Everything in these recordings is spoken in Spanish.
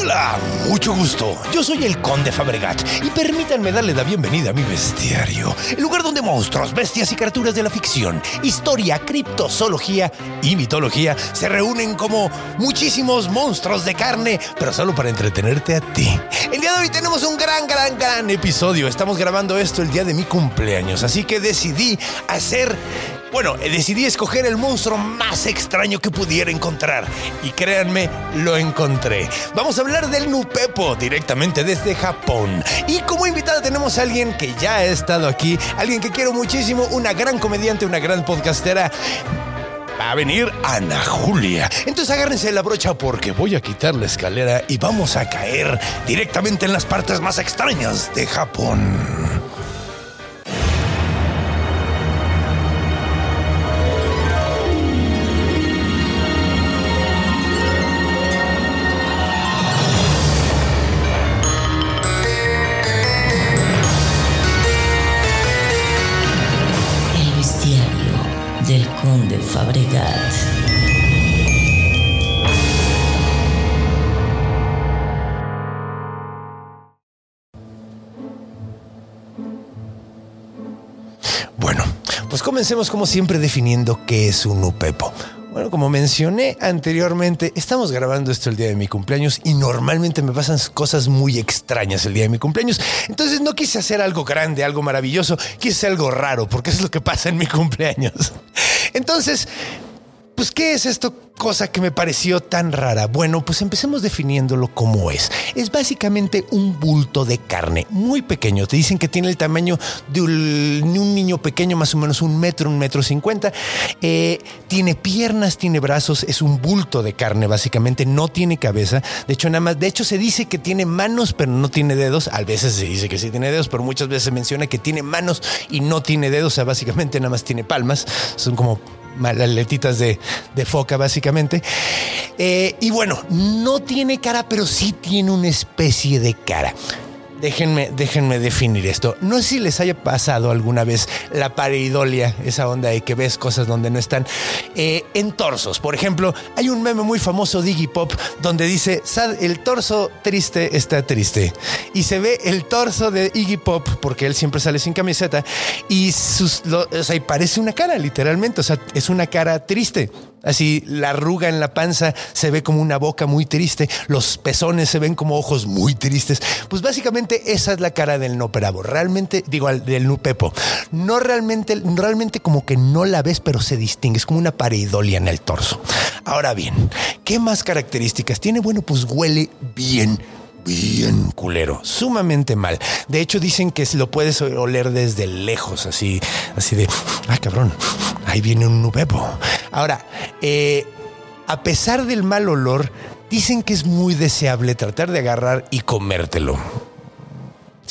Hola, mucho gusto. Yo soy el Conde Fabregat y permítanme darle la bienvenida a mi bestiario, el lugar donde monstruos, bestias y criaturas de la ficción, historia, criptozoología y mitología se reúnen como muchísimos monstruos de carne, pero solo para entretenerte a ti. El día de hoy tenemos un gran, gran, gran episodio. Estamos grabando esto el día de mi cumpleaños, así que decidí hacer bueno, decidí escoger el monstruo más extraño que pudiera encontrar. Y créanme, lo encontré. Vamos a hablar del Nupepo directamente desde Japón. Y como invitada tenemos a alguien que ya ha estado aquí, alguien que quiero muchísimo, una gran comediante, una gran podcastera. Va a venir Ana Julia. Entonces agárrense la brocha porque voy a quitar la escalera y vamos a caer directamente en las partes más extrañas de Japón. Fabregat. Bueno, pues comencemos como siempre definiendo qué es un Nupepo. Bueno, como mencioné anteriormente, estamos grabando esto el día de mi cumpleaños y normalmente me pasan cosas muy extrañas el día de mi cumpleaños. Entonces no quise hacer algo grande, algo maravilloso, quise hacer algo raro, porque es lo que pasa en mi cumpleaños. Entonces, pues, ¿qué es esto? Cosa que me pareció tan rara. Bueno, pues empecemos definiéndolo como es. Es básicamente un bulto de carne muy pequeño. Te dicen que tiene el tamaño de un, niño pequeño, más o menos un metro, un metro cincuenta. Eh, tiene piernas, tiene brazos, es un bulto de carne, básicamente. No tiene cabeza. De hecho, nada más, de hecho, se dice que tiene manos, pero no tiene dedos. A veces se dice que sí tiene dedos, pero muchas veces se menciona que tiene manos y no tiene dedos. O sea, básicamente nada más tiene palmas. Son como aletitas de, de foca, básicamente. Eh, y bueno, no tiene cara, pero sí tiene una especie de cara. Déjenme, déjenme definir esto. No sé si les haya pasado alguna vez la pareidolia, esa onda de que ves cosas donde no están, eh, en torsos. Por ejemplo, hay un meme muy famoso de Iggy Pop donde dice, "Sad, el torso triste está triste. Y se ve el torso de Iggy Pop, porque él siempre sale sin camiseta, y, sus, lo- o sea, y parece una cara, literalmente. O sea, es una cara triste. Así la arruga en la panza se ve como una boca muy triste, los pezones se ven como ojos muy tristes. Pues básicamente esa es la cara del Noperabo. Realmente, digo, del Nupepo. No realmente, realmente como que no la ves, pero se distingue. Es como una pareidolia en el torso. Ahora bien, ¿qué más características tiene? Bueno, pues huele bien bien culero, sumamente mal. De hecho, dicen que lo puedes oler desde lejos, así, así de, ay cabrón, ahí viene un nupepo. Ahora, eh, a pesar del mal olor, dicen que es muy deseable tratar de agarrar y comértelo.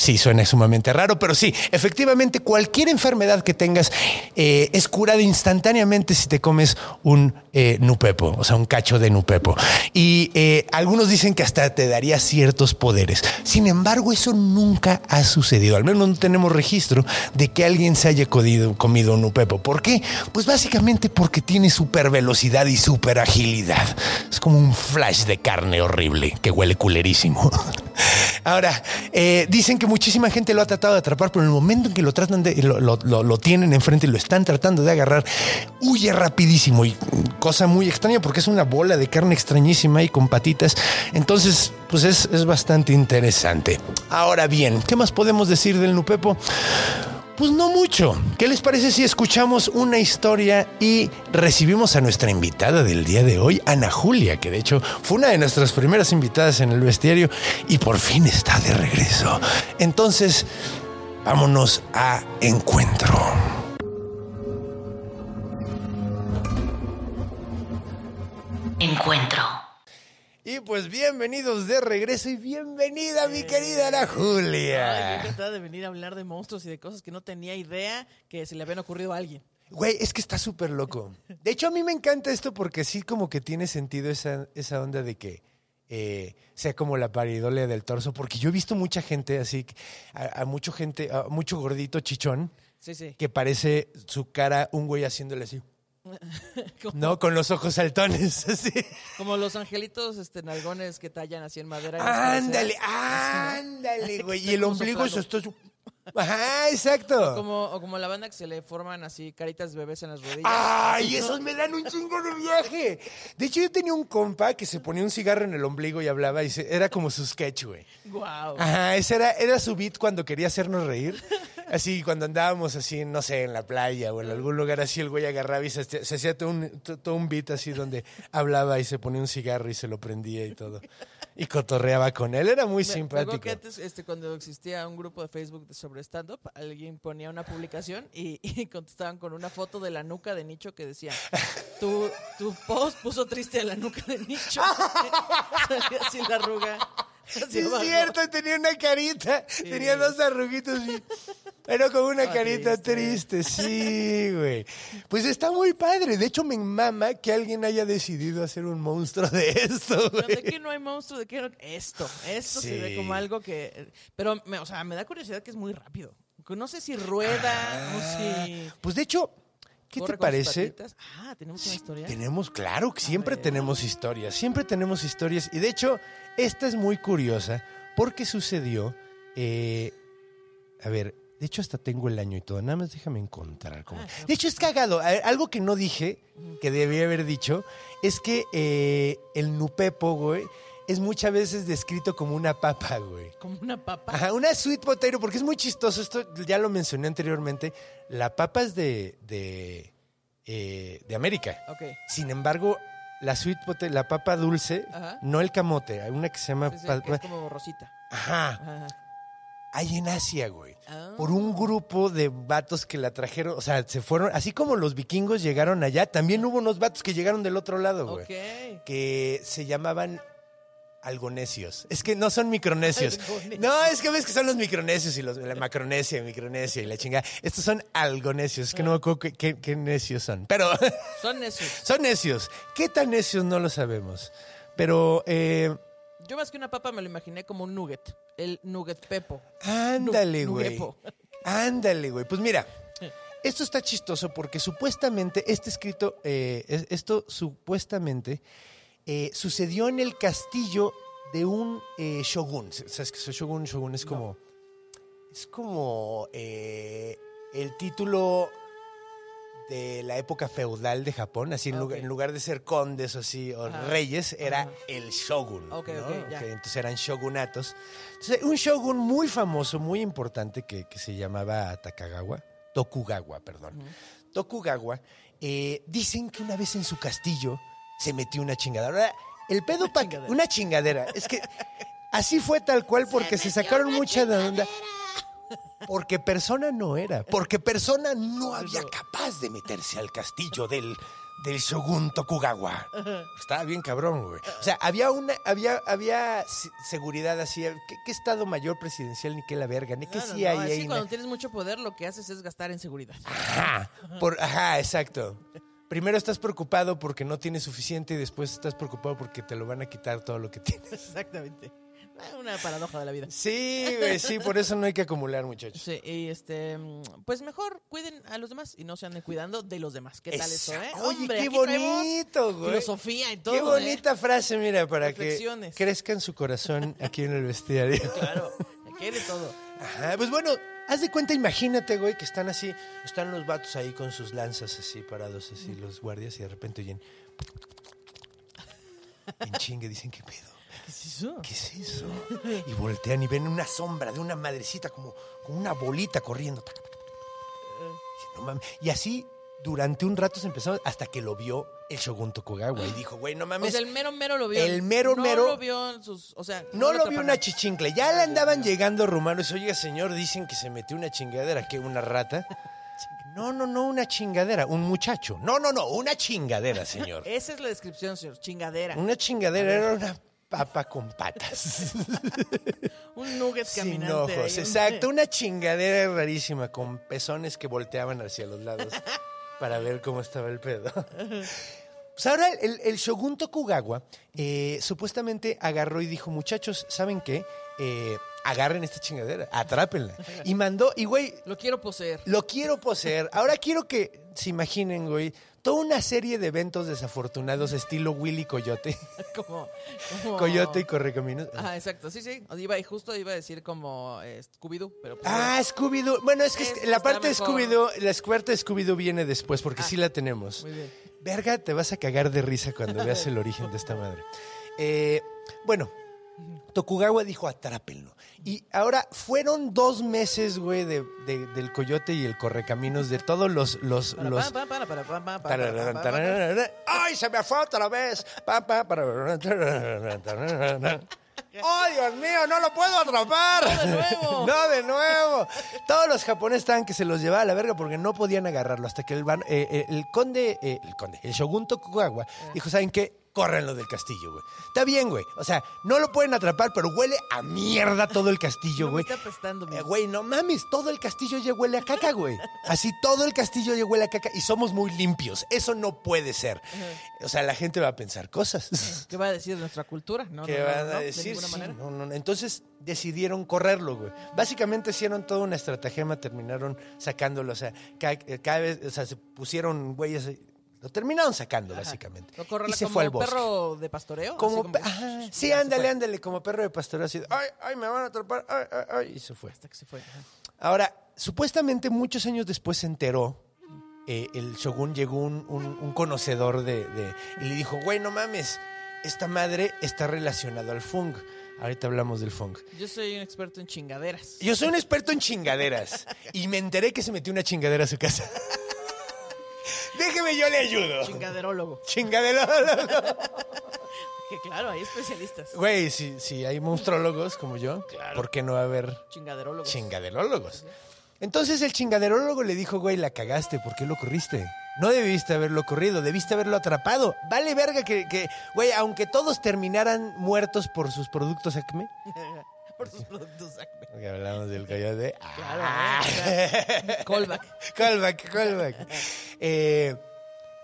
Sí, suena sumamente raro, pero sí, efectivamente cualquier enfermedad que tengas eh, es curada instantáneamente si te comes un eh, nupepo, o sea, un cacho de nupepo. Y eh, algunos dicen que hasta te daría ciertos poderes. Sin embargo, eso nunca ha sucedido. Al menos no tenemos registro de que alguien se haya comido un nupepo. ¿Por qué? Pues básicamente porque tiene super velocidad y super agilidad. Es como un flash de carne horrible que huele culerísimo. Ahora, eh, dicen que muchísima gente lo ha tratado de atrapar, pero en el momento en que lo tratan de, lo, lo- lo- tienen enfrente y lo están tratando de agarrar, huye rapidísimo y mm, cosa muy extraña porque es una bola de carne extrañísima y con patitas. Entonces, pues es, es bastante interesante. Ahora bien, ¿qué más podemos decir del Nupepo? Pues no mucho. ¿Qué les parece si escuchamos una historia y recibimos a nuestra invitada del día de hoy, Ana Julia, que de hecho fue una de nuestras primeras invitadas en el bestiario y por fin está de regreso? Entonces, vámonos a encuentro. Encuentro. Y pues bienvenidos de regreso y bienvenida mi querida Ana Ay, Julia. yo encantada de venir a hablar de monstruos y de cosas que no tenía idea que se le habían ocurrido a alguien. Güey, es que está súper loco. De hecho, a mí me encanta esto porque sí como que tiene sentido esa, esa onda de que eh, sea como la paridolia del torso. Porque yo he visto mucha gente así, a, a mucho gente, a mucho gordito chichón, Sí, sí. que parece su cara un güey haciéndole así. Como, No, con los ojos saltones, así. como los angelitos este, nalgones que tallan así en madera. Ándale, ándale, güey. Y Está el ombligo es soplado. esto. Ajá, exacto. Como, o como la banda que se le forman así caritas bebés en las rodillas. ¡Ay, esos me dan un chingo de viaje! De hecho, yo tenía un compa que se ponía un cigarro en el ombligo y hablaba y se- era como su sketch, güey. Guau. Ajá, ese era, era su beat cuando quería hacernos reír. Así, cuando andábamos así, no sé, en la playa o en algún lugar así, el güey agarraba y se, se hacía todo un, to- todo un beat así donde hablaba y se ponía un cigarro y se lo prendía y todo. Y cotorreaba con él. Era muy Me- simpático. que antes, este, cuando existía un grupo de Facebook sobre stand-up, alguien ponía una publicación y, y contestaban con una foto de la nuca de Nicho que decía, tu, tu post puso triste a la nuca de Nicho. Salía así la arruga. Sí, es cierto, tenía una carita. Tenía dos arruguitos y. Era como una Ah, carita triste. sí, güey. Pues está muy padre. De hecho, me mama que alguien haya decidido hacer un monstruo de esto, Pero de que no hay monstruo, de que no- esto, esto se ve como algo que... Pero, me, o sea, me da curiosidad que es muy rápido. No sé si rueda o si... Pues de hecho, ¿qué te con parece? Ah, tenemos una historia. Tenemos, claro, que siempre tenemos historias, siempre tenemos historias. Y de hecho, esta es muy curiosa porque sucedió, eh, a ver, de hecho hasta tengo el año y todo, nada más déjame encontrar. Cómo. Ah. De hecho es cagado, algo que no dije, que debía haber dicho, es que eh, el nupepo, güey, es muchas veces descrito como una papa, güey. Como una papa. Ajá, una sweet potato, porque es muy chistoso. Esto ya lo mencioné anteriormente. La papa es de, de, eh, de América. Ok. Sin embargo, la sweet potato, la papa dulce, Ajá. no el camote, hay una que se llama... Sí, sí, pa- que es como rosita. Ajá, Ajá. hay en Asia, güey. Ah. Por un grupo de vatos que la trajeron, o sea, se fueron, así como los vikingos llegaron allá, también hubo unos vatos que llegaron del otro lado, güey. Ok. Que se llamaban algonesios. Es que no son micronesios. No, es que ves que son los micronesios y los, la macronesia, micronesia y la chingada. Estos son algonesios. Es que no me acuerdo qué, qué- qué necios son. Pero Son esos. son necios. ¿Qué tan necios? No lo sabemos. Pero, eh, Yo más que una papa me lo imaginé como un nugget. El nugget pepo. ándale, güey. Ándale, güey. Pues mira, esto está chistoso porque supuestamente este escrito, eh, es- esto supuestamente eh, sucedió en el castillo de un eh, shogun. ¿Sabes qué es shogun? Shogun es como. Es como eh, el título de la época feudal de Japón. Así, en, lugar, ok. en lugar de ser condes o así, o reyes, era el shogun. Ok, ¿no? ok, ya. Que entonces eran shogunatos. Entonces, un shogun muy famoso, muy importante, que, que se llamaba Takagawa, Tokugawa, perdón. Tokugawa, eh, dicen que una vez en su castillo se metió una chingadera. Ahora, El pedo pa- chingadera. una chingadera. Es que así fue tal cual porque se, sacaron mucha de onda. Porque persona no era. Porque persona no había capaz de meterse al castillo del, del Shogun Tokugawa. Estaba bien cabrón, güey. O sea, había una, había, había se- seguridad así. ¿Qué, qué estado mayor presidencial ni qué la verga? Ni qué No, no, sí no, hay así ahí. cuando tienes mucho poder, lo que haces es gastar en seguridad. Ajá, por, ajá, exacto. Primero estás preocupado porque no tienes suficiente y después estás preocupado porque te lo van a quitar todo lo que tienes. Exactamente. Ah, Una paradoja de la vida. Sí, sí, por eso no hay que acumular, muchachos. Sí, y este, mm, pues mejor cuiden a los demás y no se anden cuidando de los demás. ¿Qué tal eso, eh? Oye, Hombre, qué bonito, güey. Filosofía y todo. Qué ¿eh? bonita frase, mira, para que crezca en su corazón aquí en el bestiario. Claro, aquí de todo. Ajá, pues bueno, haz de cuenta, imagínate, güey, que están así, están los vatos ahí con sus lanzas así parados, así los guardias, y de repente oyen. En chingue, dicen, ¿qué pedo? ¿Qué es eso? ¿Qué es eso? Y voltean y ven una sombra de una madrecita, como, como una bolita corriendo. Tac, tac, tac, tac. Dice, "No mames". Y así, durante un rato se empezó, hasta que lo vio el Shogun Tokugawa y dijo, güey, no O mames. sea, el mero mero lo vio. El mero no mero- lo vio en sus. O sea, No lo vio una chichincle. Ya le andaban llegando rumanos. Oiga, señor, dicen que se metió una chingadera. que ¿Una rata? No, no, no, una chingadera, un muchacho. No, no, no, una chingadera, señor. Esa es la descripción, señor. Chingadera. Una chingadera era una papa con patas. Un nugget Sin caminante. ojos, ahí. exacto. Una chingadera rarísima con pezones que volteaban hacia los lados para ver cómo estaba el pedo. Pues ahora el, el Shogun Tokugawa eh, supuestamente agarró y dijo, muchachos, ¿saben qué? Eh, agarren esta chingadera, atrápenla. Y mandó, y güey, Lo quiero poseer. lo quiero poseer. Ahora quiero que se imaginen, güey, toda una serie de eventos desafortunados estilo Willy Coyote. como, como- Coyote y Correcaminos. Ajá, exacto. Sí, sí. Iba, y justo iba a decir como eh, Scooby-Doo, pero pues, Ah, Scooby-Doo. Bueno, es que Es- la parte de. Scooby-Doo, la cuarta de Scooby-Doo viene después, porque Ah, sí la tenemos. Muy bien. Verga, te vas a cagar de risa cuando veas el origen de esta madre. Eh, bueno, Tokugawa dijo atrápenlo. Y ahora fueron dos meses, güey, de, de- del coyote y el correcaminos, de todos los... los, los. ¡Ay, se me fue otra vez! ¡Oh, Dios mío, no lo puedo atrapar! ¡No de nuevo! ¡No de nuevo! Todos los japoneses estaban que se los llevaba a la verga porque no podían agarrarlo hasta que el, eh, eh, el conde, eh, el conde, el shogun Tokugawa dijo, ¿saben qué? Córrenlo del castillo, güey. Está bien, güey. O sea, no lo pueden atrapar, pero huele a mierda todo el castillo, No me güey. está apestando, Eh, Güey, no mames, todo el castillo ya huele a caca, güey. Así todo el castillo ya huele a caca y somos muy limpios. Eso no puede ser. O sea, la gente va a pensar cosas. ¿Qué va a decir de nuestra cultura? No, ¿Qué no, van a de decir? Sí, manera. no. Entonces decidieron correrlo, güey. Básicamente hicieron toda una estratagema, terminaron sacándolo. O sea, ca- eh, cada, vez, o sea, se pusieron güeyes. Lo terminaron sacando, básicamente. Lo y se como fue al bosque. perro de pastoreo. Como, ajá, sí, ándale, ándale, como perro de pastoreo, así, de, ay, ay, me van a atrapar, ay, ay, ay, y se fue. Hasta que se fue. ajá. Ahora, supuestamente muchos años después se enteró, eh, el shogun llegó un, un- un conocedor de, de- y le dijo, güey, no mames, esta madre está relacionada al fung. Ahorita hablamos del fung. Yo soy un experto en chingaderas. Yo soy un experto en chingaderas y me enteré que se metió una chingadera a su casa. Déjeme, yo le ayudo. Chingaderólogo. Chingadero. Que claro, hay especialistas. Güey, si, si hay monstrólogos como yo, ¿por qué no va a haber Chingaderólogos. chingaderólogos. Entonces el chingaderólogo le dijo, güey, la cagaste, ¿por qué lo corriste? No debiste haberlo corrido, debiste haberlo atrapado. Vale verga que, que, güey, aunque todos terminaran muertos por sus productos Acme. Por sus productos Acme. Porque hablamos del coyote. Claro, Ah. ¿eh? Callback. callback, callback. Eh,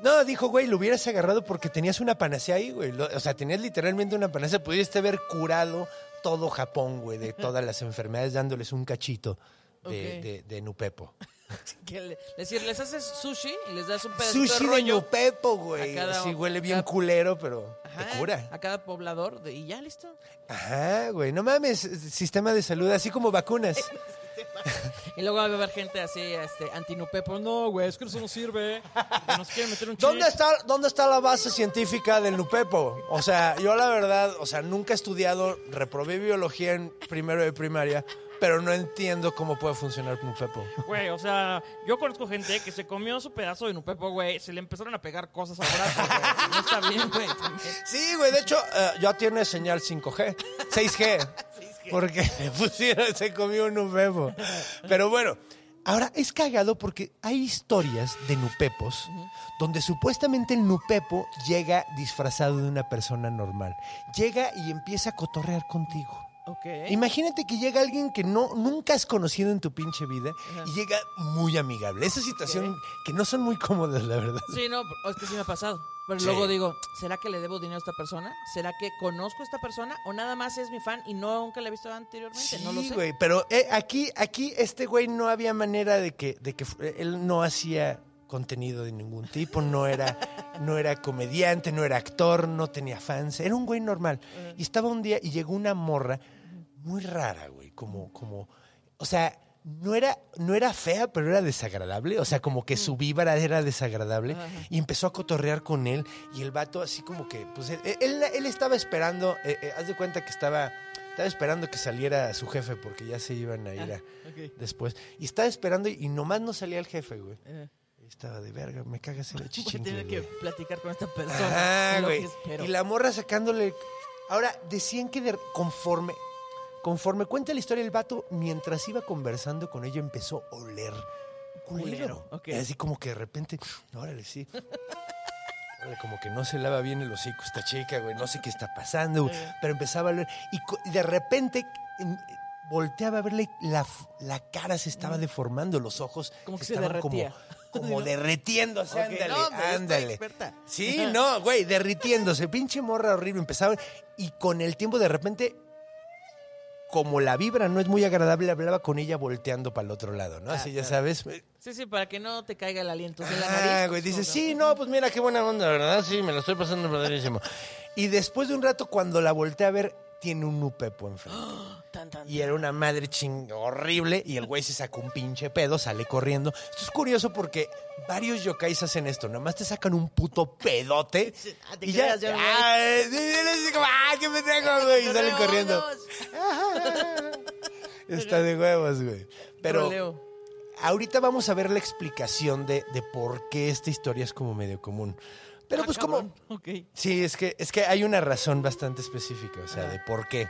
no, dijo, güey, lo hubieras agarrado porque tenías una panacea ahí, güey. O sea, tenías literalmente una panacea. Pudiste haber curado todo Japón, güey, de todas las enfermedades, dándoles un cachito de, de- de Nupepo. Que le- decir, les haces sushi y les das un pedacito Sushi de rollo. Nupepo, güey. cada- Sí, huele bien culero, pero Ajá, te cura. A cada poblador de- y ya listo. Ajá, güey. No mames, sistema de salud, así como vacunas. Y luego va a haber gente así, este, antinupepo. No, güey, es que eso no sirve. Que Nos quieren meter un chip. ¿Dónde está, ¿Dónde está la base científica del Nupepo? O sea, yo la verdad, o sea, nunca he estudiado, reprobé biología en primero de primaria, pero no entiendo cómo puede funcionar Nupepo. Güey, o sea, yo conozco gente que se comió su pedazo de nupepo, güey. Se le empezaron a pegar cosas al brazo, güey. No está bien, güey. Sí, güey, de hecho, eh, ya tiene señal 5G, 6G, porque le pusieron, se comió un Nupepo. Pero bueno, ahora es cagado porque hay historias de Nupepos donde supuestamente el Nupepo llega disfrazado de una persona normal. Llega y empieza a cotorrear contigo. Ok. Imagínate que llega alguien que no nunca has conocido en tu pinche vida y llega muy amigable. Esa situación que no son muy cómodas, la verdad. Sí, no, es que sí me ha pasado. Pero Sí. luego digo, ¿será que le debo dinero a esta persona? ¿Será que conozco a esta persona? ¿O nada más es mi fan y no nunca la he visto anteriormente? no lo Sí, sé. güey, pero eh, aquí, aquí este güey no había manera de que, de que él no hacía contenido de ningún tipo, no era, no era comediante, no era actor, no tenía fans, era un güey normal. Y estaba un día y llegó una morra muy rara, güey, como, como, o sea, no era, no era fea, pero era desagradable, o sea, como que su vibra era desagradable y empezó a cotorrear con él y el vato así como que, pues él, él, él estaba esperando, eh, eh, haz de cuenta que estaba, estaba esperando que saliera su jefe porque ya se iban a ir a- ok. después y estaba esperando y, nomás no salía el jefe, güey. Estaba de verga, me cagas en el voy a tener que platicar con esta persona. Ajá, güey. Y la morra sacándole. Ahora, decían que de- conforme. Conforme cuenta la historia, el vato, mientras iba conversando con ella, empezó a oler culero. Culero, ok. Y así como que de repente, órale, sí. Órale, como que no se lava bien el hocico esta chica, güey. No sé qué está pasando, güey. Pero empezaba a leer. Y de repente em, volteaba a verle la, la cara se estaba deformando, los ojos Como que se estaban derretía. como, como derretiéndose, Ok, ándale, no, ándale. Sí, no, güey, derritiéndose, pinche morra horrible. Empezaba y con el tiempo de repente, como la vibra no es muy agradable, hablaba con ella volteando para el otro lado, ¿no? Así ya sabes. Sí, sí, para que no te caiga el aliento de la nariz. Ah, güey, dice, sí, no, pues mira qué buena onda, ¿verdad? Sí, me lo estoy pasando padrísimo. Y después de un rato, cuando la volteé a ver, tiene un nupepo enfrente. Tan, tan, Y era una madre ching horrible y el güey se sacó un pinche pedo, sale corriendo. Esto es curioso porque varios yokais hacen esto, nada más te sacan un puto pedote Ah, te y ya, ah, qué pendejo, güey, y salen corriendo. Está de huevos, güey. Pero ahorita vamos a ver la explicación de, de por qué esta historia es como medio común. Pero Ah, pues como... Sí, es que, es que hay una razón bastante específica, o sea, de por qué.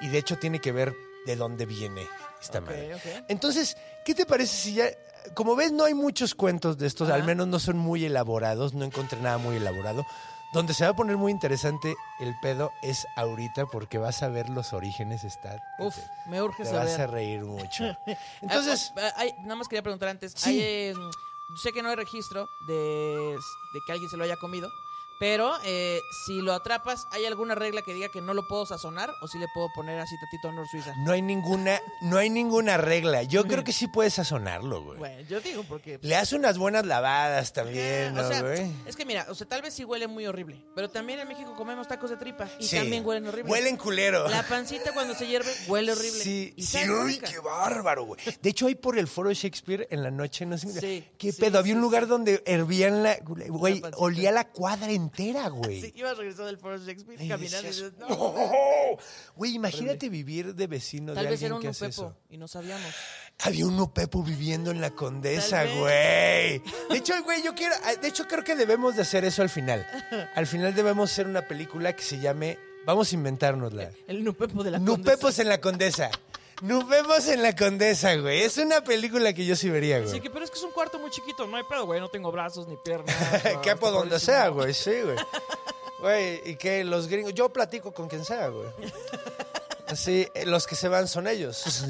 Y de hecho tiene que ver de dónde viene esta Ok, madre. ok. Entonces, ¿qué te parece si ya... Como ves, no hay muchos cuentos de estos, al menos no son muy elaborados, no encontré nada muy elaborado. Donde se va a poner muy interesante el pedo es ahorita porque vas a ver los orígenes, está... Uf, te- me urge te vas a saber. reír mucho. Entonces, Ah, ah, hay- nada más quería preguntar antes. Sí. hay, eh, sé que no hay registro de, de que alguien se lo haya comido, pero eh, si lo atrapas, ¿hay alguna regla que diga que no lo puedo sazonar o si le puedo poner así tatito honor suiza? no hay ninguna, no hay ninguna regla. Yo creo que sí puedes sazonarlo, güey. Bueno, yo digo porque... Le hace unas buenas lavadas también, ¿no, o sea, güey? es que mira, o sea, tal vez sí huele muy horrible, pero también en México comemos tacos de tripa y Sí. también huelen horrible. Huelen culero. La pancita cuando se hierve huele horrible. Sí, Y sí, uy, rica. qué bárbaro, güey. De hecho, ahí por el foro de Shakespeare en la noche, no sé Sí, qué pedo. Había un lugar donde hervían la. Güey, olía la cuadra entera, güey. Sí, ibas regresando del foro Shakespeare Y caminando y decías, dices, no. "No". Güey, imagínate vivir de vecino Tal de vez alguien era un que hace nupepo eso. y no sabíamos. Había un nupepo viviendo en la condesa, Tal güey. De hecho, güey, yo quiero. De hecho, creo que debemos de hacer eso al final. Al final debemos hacer una película que se llame. Vamos a inventárnosla. El nupepo de la Nupepos en la condesa. Nupepos en la condesa, güey. Es una película que yo sí vería, Sí, güey. que, pero es que es un cuarto muy chiquito, no hay pedo, güey. No tengo brazos ni piernas. por donde sea, güey, sí, güey. Güey, y que los gringos. Yo platico con quien sea, güey. Así, eh, los que se van son ellos. Se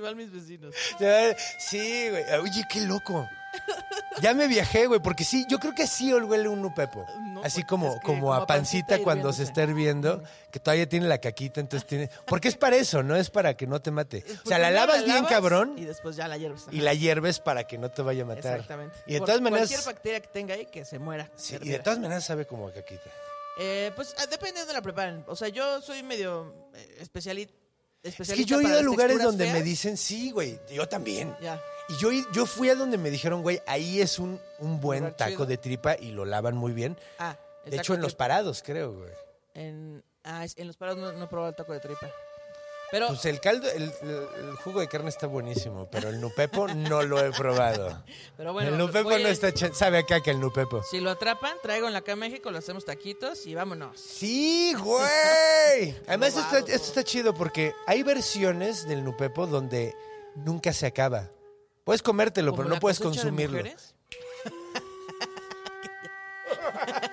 van mis vecinos. Sí, güey. Oye, qué loco. Ya me viajé, güey, porque sí, yo creo que sí huele un nupepo. No, Así como, es que como como a pancita pancita cuando se está hirviendo, que todavía tiene la caquita, entonces tiene. Porque es para eso, no es para que no te mate. O sea, la lavas bien, cabrón, Y después ya la hierves. y la hierves para que no te vaya a matar. Exactamente. Y de Por todas maneras. Cualquier bacteria que tenga ahí, que se muera. sí, y de todas maneras sabe como a caquita. Eh, pues ah, depende de dónde la preparen. O sea, yo soy medio eh, especiali- Es especialista. que yo he ido a lugares donde me dicen, sí, güey, yo también. Ya. Y yo, yo fui a donde me dijeron, güey, ahí es un, un buen Lugar taco chido. de tripa y lo lavan muy bien. Ah, el De taco hecho, en los tripa. parados, creo, güey. En, ah, es- en los parados no, no he probado el taco de tripa. Pero Pues el caldo, el, jugo de carne está buenísimo, pero el nupepo no lo he probado. Pero bueno, el nupepo no está ch- sabe a caca el nupepo. Si lo atrapan, traigo en la Acá México, lo hacemos taquitos y vámonos. Sí, güey. Además, esto está, Robado esto está chido porque hay versiones del nupepo donde nunca se acaba. Puedes comértelo, pero no puedes consumirlo.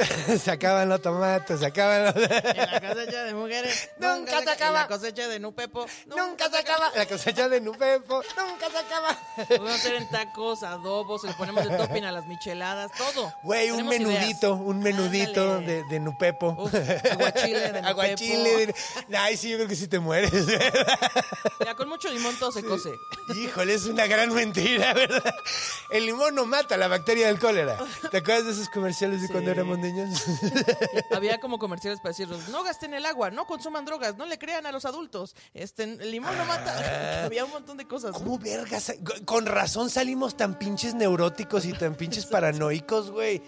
se acaban los tomates, se acaban los... En la cosecha de mujeres. Nunca se acaba. En la cosecha de Nupepo. nunca se acaba. La cosecha de nupepo, nunca se acaba. Podemos hacer en tacos, adobos, le ponemos de topping a las micheladas, todo. Güey, un menudito, ideas. un menudito de, de nupepo. Uf, aguachile de nupepo. Aguachile de- Ay, sí, yo creo que sí te mueres. Ya con mucho limón todo se cose. Híjole, es una gran mentira, ¿verdad? El limón no mata la bacteria del cólera. ¿Te acuerdas de esos comerciales de Sí. cuando éramos niños? Había como comerciales para decirnos, no gasten el agua, no consuman drogas, no le crean a los adultos. Este, el limón no mata. Había un montón de cosas. ¿Cómo vergas? Con razón salimos tan pinches neuróticos y tan pinches paranoicos, güey.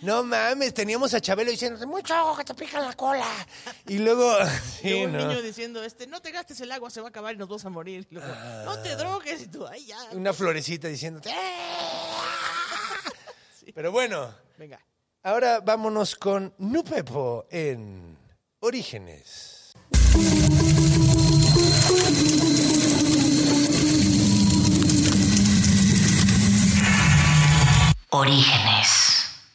No mames, teníamos a Chabelo diciendo, mucho agua que te pica la cola. Y luego, sí, Luego un ¿no? niño diciendo, este, no te gastes el agua, se va a acabar y nos vamos a morir. Y luego, no te drogues. Y tú, ay, ya. Una florecita diciendo, Pero bueno, Venga. Ahora vámonos con Nupepo en Orígenes. Orígenes.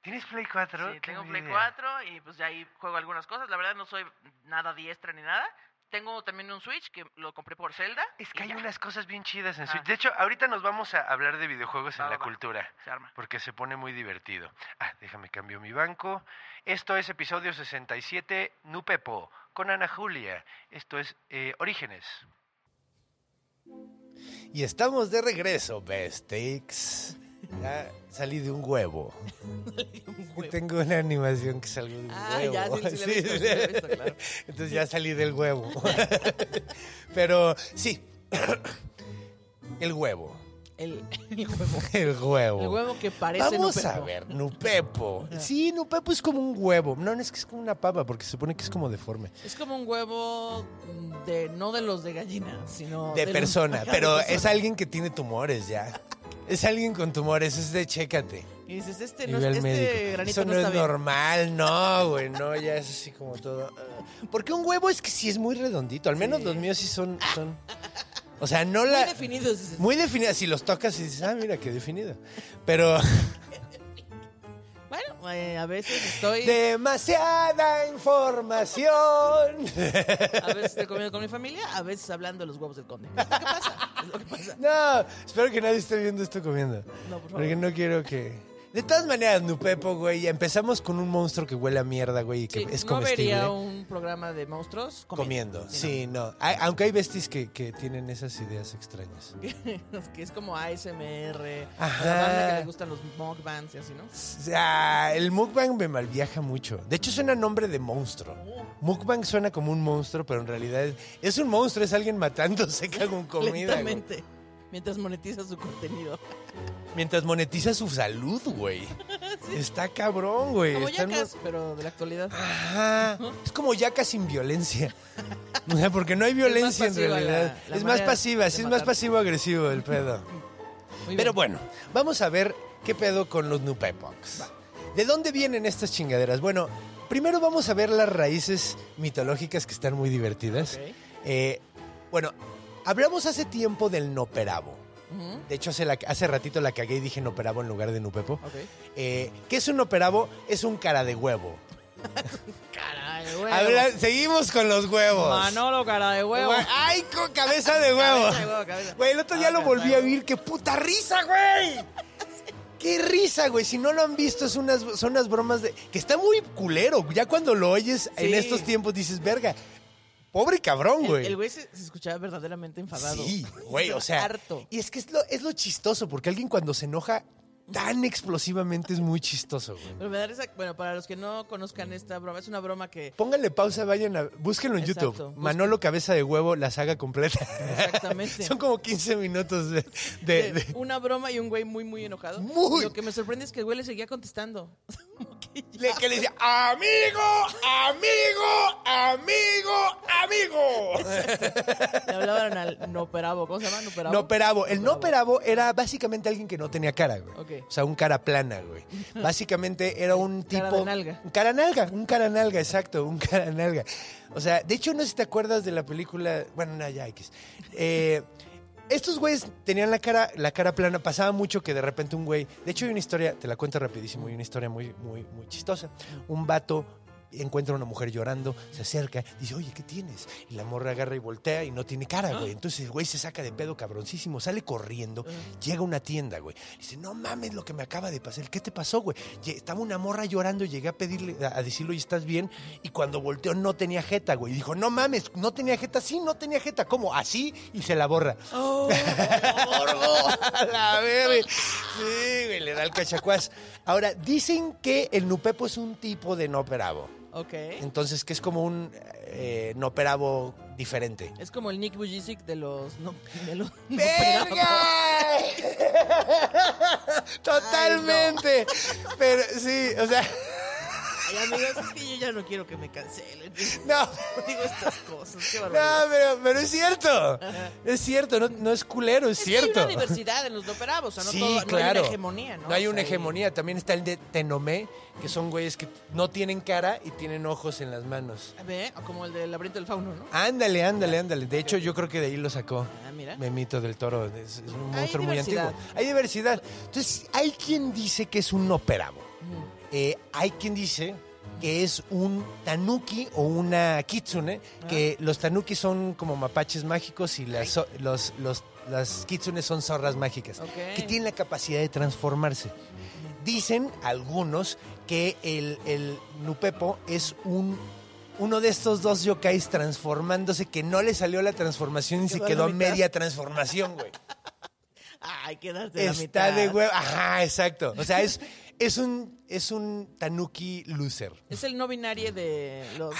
¿Tienes Play 4? Sí, tengo Play idea? 4 y pues ya ahí juego algunas cosas. La verdad no soy nada diestra ni nada, tengo también un Switch que lo compré por Zelda. Es y que hay ya, unas cosas bien chidas en Ah. Switch. De hecho, ahorita nos vamos a hablar de videojuegos en Va, la va, cultura. Se arma. Porque se pone muy divertido. Ah, déjame cambio mi banco. Esto es episodio 67, Nupepo, con Ana Julia. Esto es eh, Orígenes. Y estamos de regreso, Bestix. Ya salí de un huevo. huevo. Tengo una animación que salgo de un Ah, huevo. ya, sí, sí, visto, sí visto, claro. Entonces ya salí del huevo. Pero sí, el huevo. El, el huevo. El huevo. El huevo que parece Vamos Nupepo. a ver, Nupepo. Sí, Nupepo es como un huevo. No, no es que es como una papa, porque se supone que es como deforme. Es como un huevo de no de los de gallina, sino De persona, pero es persona. alguien que tiene tumores ya. Es alguien con tumores, es de chécate. Y dices, este no este médico. granito Eso no, no está es bien. normal, no, güey, no, ya es así como todo. ah. Porque un huevo es que sí es muy redondito, al menos Sí. los míos sí son, son o sea, no Muy la... definidos, dices. Muy definida, si los tocas y dices, ah, mira, qué definido. Pero eh, a veces estoy, demasiada información. a veces estoy comiendo con mi familia, a veces hablando de los huevos del conde. Que pasa, es lo que pasa. No, espero que nadie esté viendo esto comiendo. No, por favor. Porque no quiero que... De todas maneras, Nupepo, güey, empezamos con un monstruo que huele a mierda, güey, y que Sí, es no comestible. vería un programa de monstruos Comiendo, Sí, sí, no. Hay- aunque hay besties que, que tienen esas ideas extrañas. no. que es como ASMR, Ajá. la banda que le gustan los mukbangs y así, ¿no? O sea, el mukbang me malviaja mucho. De hecho, suena nombre de monstruo. Mukbang suena como un monstruo, pero en realidad es, es un monstruo, es alguien matándose con comida. güey. Mientras monetiza su contenido. Mientras monetiza su salud, güey. Está cabrón, güey. Como Están- yacas, pero de la actualidad. Ajá. Es como yaca sin violencia. O sea, porque no hay violencia en realidad. la- la es más pasiva, sí es más pasivo-agresivo el pedo. Muy Pero bien. bueno, vamos a ver qué pedo con los Nupepox. ¿De dónde vienen estas chingaderas? Bueno, primero vamos a ver las raíces mitológicas que están muy divertidas. Eh, bueno, hablamos hace tiempo del Noperabo. De hecho, hace, la- hace ratito la cagué y dije Noperabo en lugar de Nupepo. Ok. Eh, ¿Qué es un Noperabo? Es un cara de huevo. Cara de huevo. Habla- seguimos con los huevos. Manolo, cara de huevo. ¡Ay, con cabeza de huevo! Cabeza de huevo, cabeza. Güey, el otro día Ah, lo volví a oír. ¡Qué puta risa, güey! ¡Qué risa, güey! Si no lo han visto, es unas, son unas bromas de... Que está muy culero. Ya cuando lo oyes en estos tiempos dices, verga, pobre cabrón, güey. El güey se, se escuchaba verdaderamente enfadado. Sí, güey, o sea... Harto. Y es que es lo, es lo chistoso, porque alguien cuando se enoja tan explosivamente es muy chistoso, güey. Pero me da risa, bueno, para los que no conozcan esta broma, es una broma que Pónganle pausa, vayan a... Búsquenlo en Exacto, YouTube. busquen. Manolo Cabeza de Huevo, la saga completa. exactamente Son como 15 minutos de... de- de de- una broma y un güey muy, muy enojado. Muy. Lo que me sorprende es que el güey le seguía contestando. Le- que le decía, amigo, amigo, amigo, amigo. Le hablaban al Noperabo. ¿Cómo se llama? Noperabo. Noperabo. El Noperabo era básicamente alguien que no tenía cara, güey. Ok. O sea, un cara plana, güey. Básicamente era un tipo... Cara de nalga. Un cara nalga, un cara nalga, exacto, un cara nalga. O sea, de hecho, no sé si te acuerdas de la película... Bueno, no, ya, X. Eh, estos güeyes tenían la cara, la cara plana. Pasaba mucho que de repente un güey... De hecho, hay una historia, te la cuento rapidísimo, hay una historia muy, muy, muy chistosa. Un vato encuentra a una mujer llorando, se acerca, dice, oye, ¿qué tienes? Y la morra agarra y voltea y no tiene cara, güey. Entonces el güey se saca de pedo cabroncísimo, sale corriendo, llega a una tienda, güey. Dice, no mames lo que me acaba de pasar. ¿Qué te pasó, güey? Estaba una morra llorando, llegué a pedirle, a decirle, oye, ¿estás bien? Y cuando volteó no tenía jeta, güey. Y dijo, no mames, no tenía jeta, sí, no tenía jeta. ¿Cómo? Así y se la borra. Oh, la verga. Sí, güey, le da el cachacuás. Ahora, dicen que el Nupepo es un tipo de noperabo. Ok. Entonces, que es como un eh, noperabo diferente. Es como el Nick Bujicic de los... No, de los ¡Verga! Totalmente. Pero sí, o sea. Ay, amigos, es que yo ya no quiero que me cancelen. No, Digo estas cosas, qué no, barbaridad. pero, pero es cierto. Es cierto, no, no es culero, es, Es que hay cierto. una diversidad en los doperavos, o sea, no, sí, todo, no hay claro. una hegemonía, ¿no? No hay O una hegemonía. También está el de Tenomé, que son güeyes que no tienen cara y tienen ojos en las manos. y- Ve, como el del laberinto del fauno, ¿no? Ándale, ándale, ándale. De hecho, yo creo que de ahí lo sacó. Ah, mira. Memito del Toro. Es, es un monstruo muy antiguo. Hay diversidad. Entonces, hay quien dice que es un operavo. Eh, hay quien dice que es un tanuki o una kitsune, que los tanuki son como mapaches mágicos y las, so- los, los- las kitsune son zorras mágicas, que tienen la capacidad de transformarse. Dicen algunos que el, el Nupepo es un uno de estos dos yokais transformándose que no le salió la transformación y se Quedó a media transformación, güey. Ay, quedarte de la Está mitad. de huevo. Ajá, exacto. O sea, es, es un es un tanuki loser. Es el no binario de los...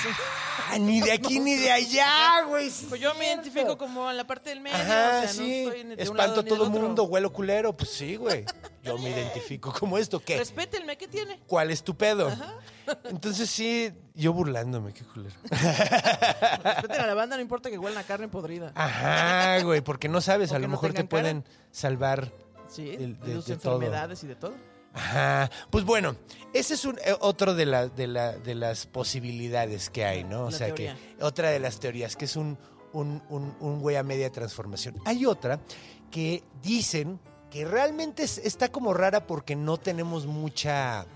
Ah, ni de aquí ni de allá, güey. Pues yo me identifico como en la parte del medio, Ajá, o sea, sí. no estoy ni de un Espanto lado a todo otro. mundo, huelo culero. Pues sí, güey. Yo me identifico como esto. ¿Qué? Respétenme, ¿qué tiene? ¿Cuál es tu pedo? Entonces sí, yo burlándome, qué culero. Respeten a la banda, no importa que huelan a carne podrida. Ajá, güey, porque no sabes, a lo no mejor te cara. pueden salvar. Sí, de, de- sus de todo. enfermedades y de todo. Ajá. Pues bueno, ese es un, eh, otro de, la, de, la, de las posibilidades que hay, ¿no? O La sea teoría. que otra de las teorías, que es un, un, un, un güey a media transformación. Hay otra que dicen que realmente es- está como rara porque no tenemos mucha...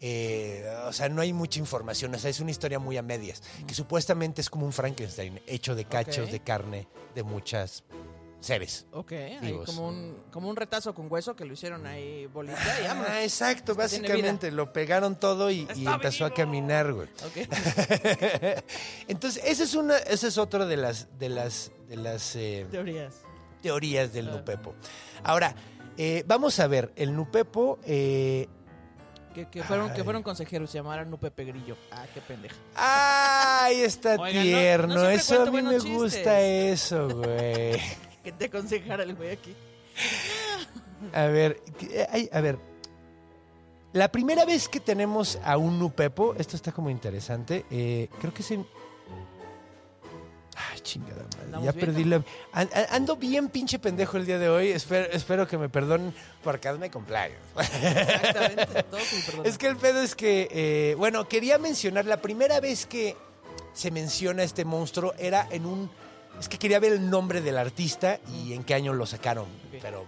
eh, o sea, no hay mucha información, o sea, es una historia muy a medias, que supuestamente es como un Frankenstein hecho de cachos de carne de muchas seres. Ok, ahí Vivos. como un, como un retazo con hueso que lo hicieron ahí bolita y vámonos. Ah, exacto, Esto básicamente lo pegaron todo y, y ¡Está empezó a caminar, güey. Ok. Entonces, esa es una, esa es otra de las, de las, de las eh, Teorías. teorías Ah. del Nupepo. Ahora, eh, vamos a ver, el Nupepo, eh, Que, que fueron, que fueron consejeros, se llamaran un Pepe Grillo. Ah, qué pendeja. ¡ay, está Oigan, tierno! no eso a mí me gusta eso, güey. Que te aconsejara el güey aquí. A ver, ay, a ver. La primera vez que tenemos a un Nupepo, esto está como interesante, eh, creo que es en... Ay, chingada madre. ¿Andamos Ya bien, perdí la... an- an- ando bien pinche pendejo el día de hoy. Espero, espero que me perdonen por cada me cumpleaños. Exactamente. Es que el pedo es que, eh, bueno, quería mencionar, la primera vez que se menciona este monstruo era en un... Es que quería ver el nombre del artista y en qué año lo sacaron, pero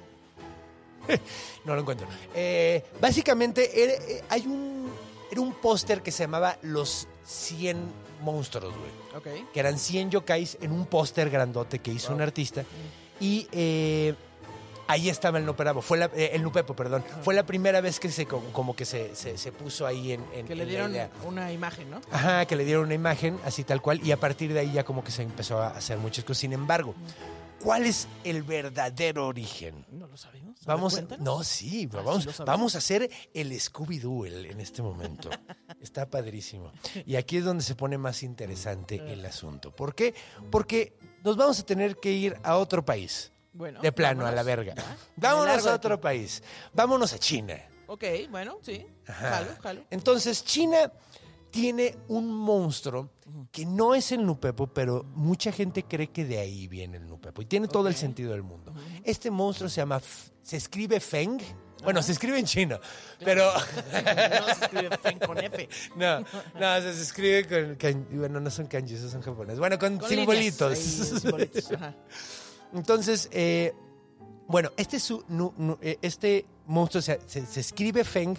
no lo encuentro. Eh, básicamente era, eh, hay un, era un póster que se llamaba Los 100 monstruos, güey Ok. que eran 100 yokais en un póster grandote que hizo un artista. Y eh, ahí estaba el Nuperabo, fue la, eh, el Nupepo, perdón. Fue la primera vez que se co- como que se, se- se puso ahí en, en- Que le en la dieron idea. una imagen, ¿no? Ajá, que le dieron una imagen así tal cual y a partir de ahí ya como que se empezó a hacer muchas cosas. Sin embargo, ¿cuál es el verdadero origen? No lo sabemos. Vamos, no, sí, Ah, vamos, sí vamos a hacer el Scooby-Doo en este momento. Está padrísimo. Y aquí es donde se pone más interesante el asunto. ¿Por qué? Porque nos vamos a tener que ir a otro país. Bueno, De plano, a la verga. Vámonos a otro país. Vámonos a China. Ok, bueno, sí. Jalo, jalo. Entonces, China tiene un monstruo que no es el Nupepo, pero mucha gente cree que de ahí viene el Nupepo. Y tiene todo el sentido del mundo. Este monstruo se llama, se escribe Feng. Bueno, se escribe en chino, pero No se escribe Fen con F. no, no, se escribe con, bueno, no son kanji, esos son japoneses. Bueno, con, Con simbolitos. líneas ahí, simbolitos, ajá. Entonces, eh, bueno, este, su- nu- nu- eh, este monstruo se, se- se escribe Feng,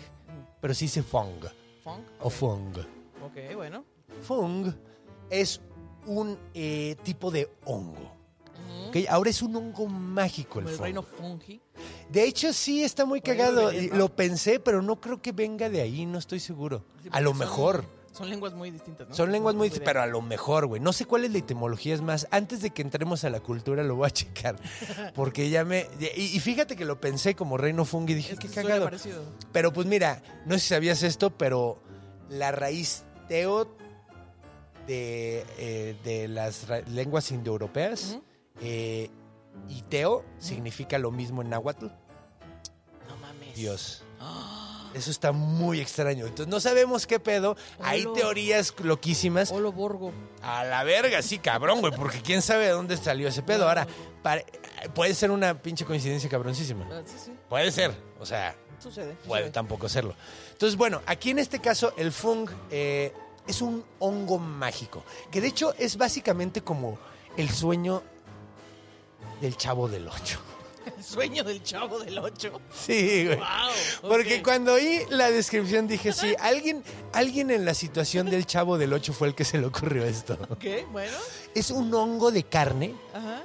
pero sí se Fong Funk. o ok. Fong. Ok, bueno. Fung es un eh, tipo de hongo. Ahora es un hongo mágico el el reino fungi. De hecho, sí está muy cagado. Lo pensé, pero no creo que venga de ahí, no estoy seguro. Sí, a lo mejor. Son lenguas muy distintas, ¿no? Son lenguas muy idea. pero a lo mejor, güey. No sé cuál es la etimología, es más, antes de que entremos a la cultura lo voy a checar. Porque ya me... Y, y fíjate que lo pensé como reino fungi, dije, Es que qué cagado. parecido. Pero pues mira, no sé si sabías esto, pero la raíz teo de, eh, de las lenguas indoeuropeas eh, y teo significa lo mismo en náhuatl. No mames. Dios. Ah, Eso está muy extraño. Entonces no sabemos qué pedo. Hay Olo. teorías loquísimas. Olo Borgo. A la verga, sí, cabrón, güey, porque quién sabe de dónde salió ese pedo. Ahora, pare- puede ser una pinche coincidencia cabroncísima. Ah, Sí, sí. Puede ser, o sea, Sucede. puede sucede. tampoco serlo. Entonces, bueno, aquí en este caso el fung eh, es un hongo mágico, que de hecho es básicamente como el sueño del chavo del 8. El sueño del chavo del 8. Sí, güey. Wow. Porque cuando oí la descripción dije, sí, alguien, alguien en la situación del chavo del 8 fue el que se le ocurrió esto. Ok, bueno. Es un hongo de carne Ajá.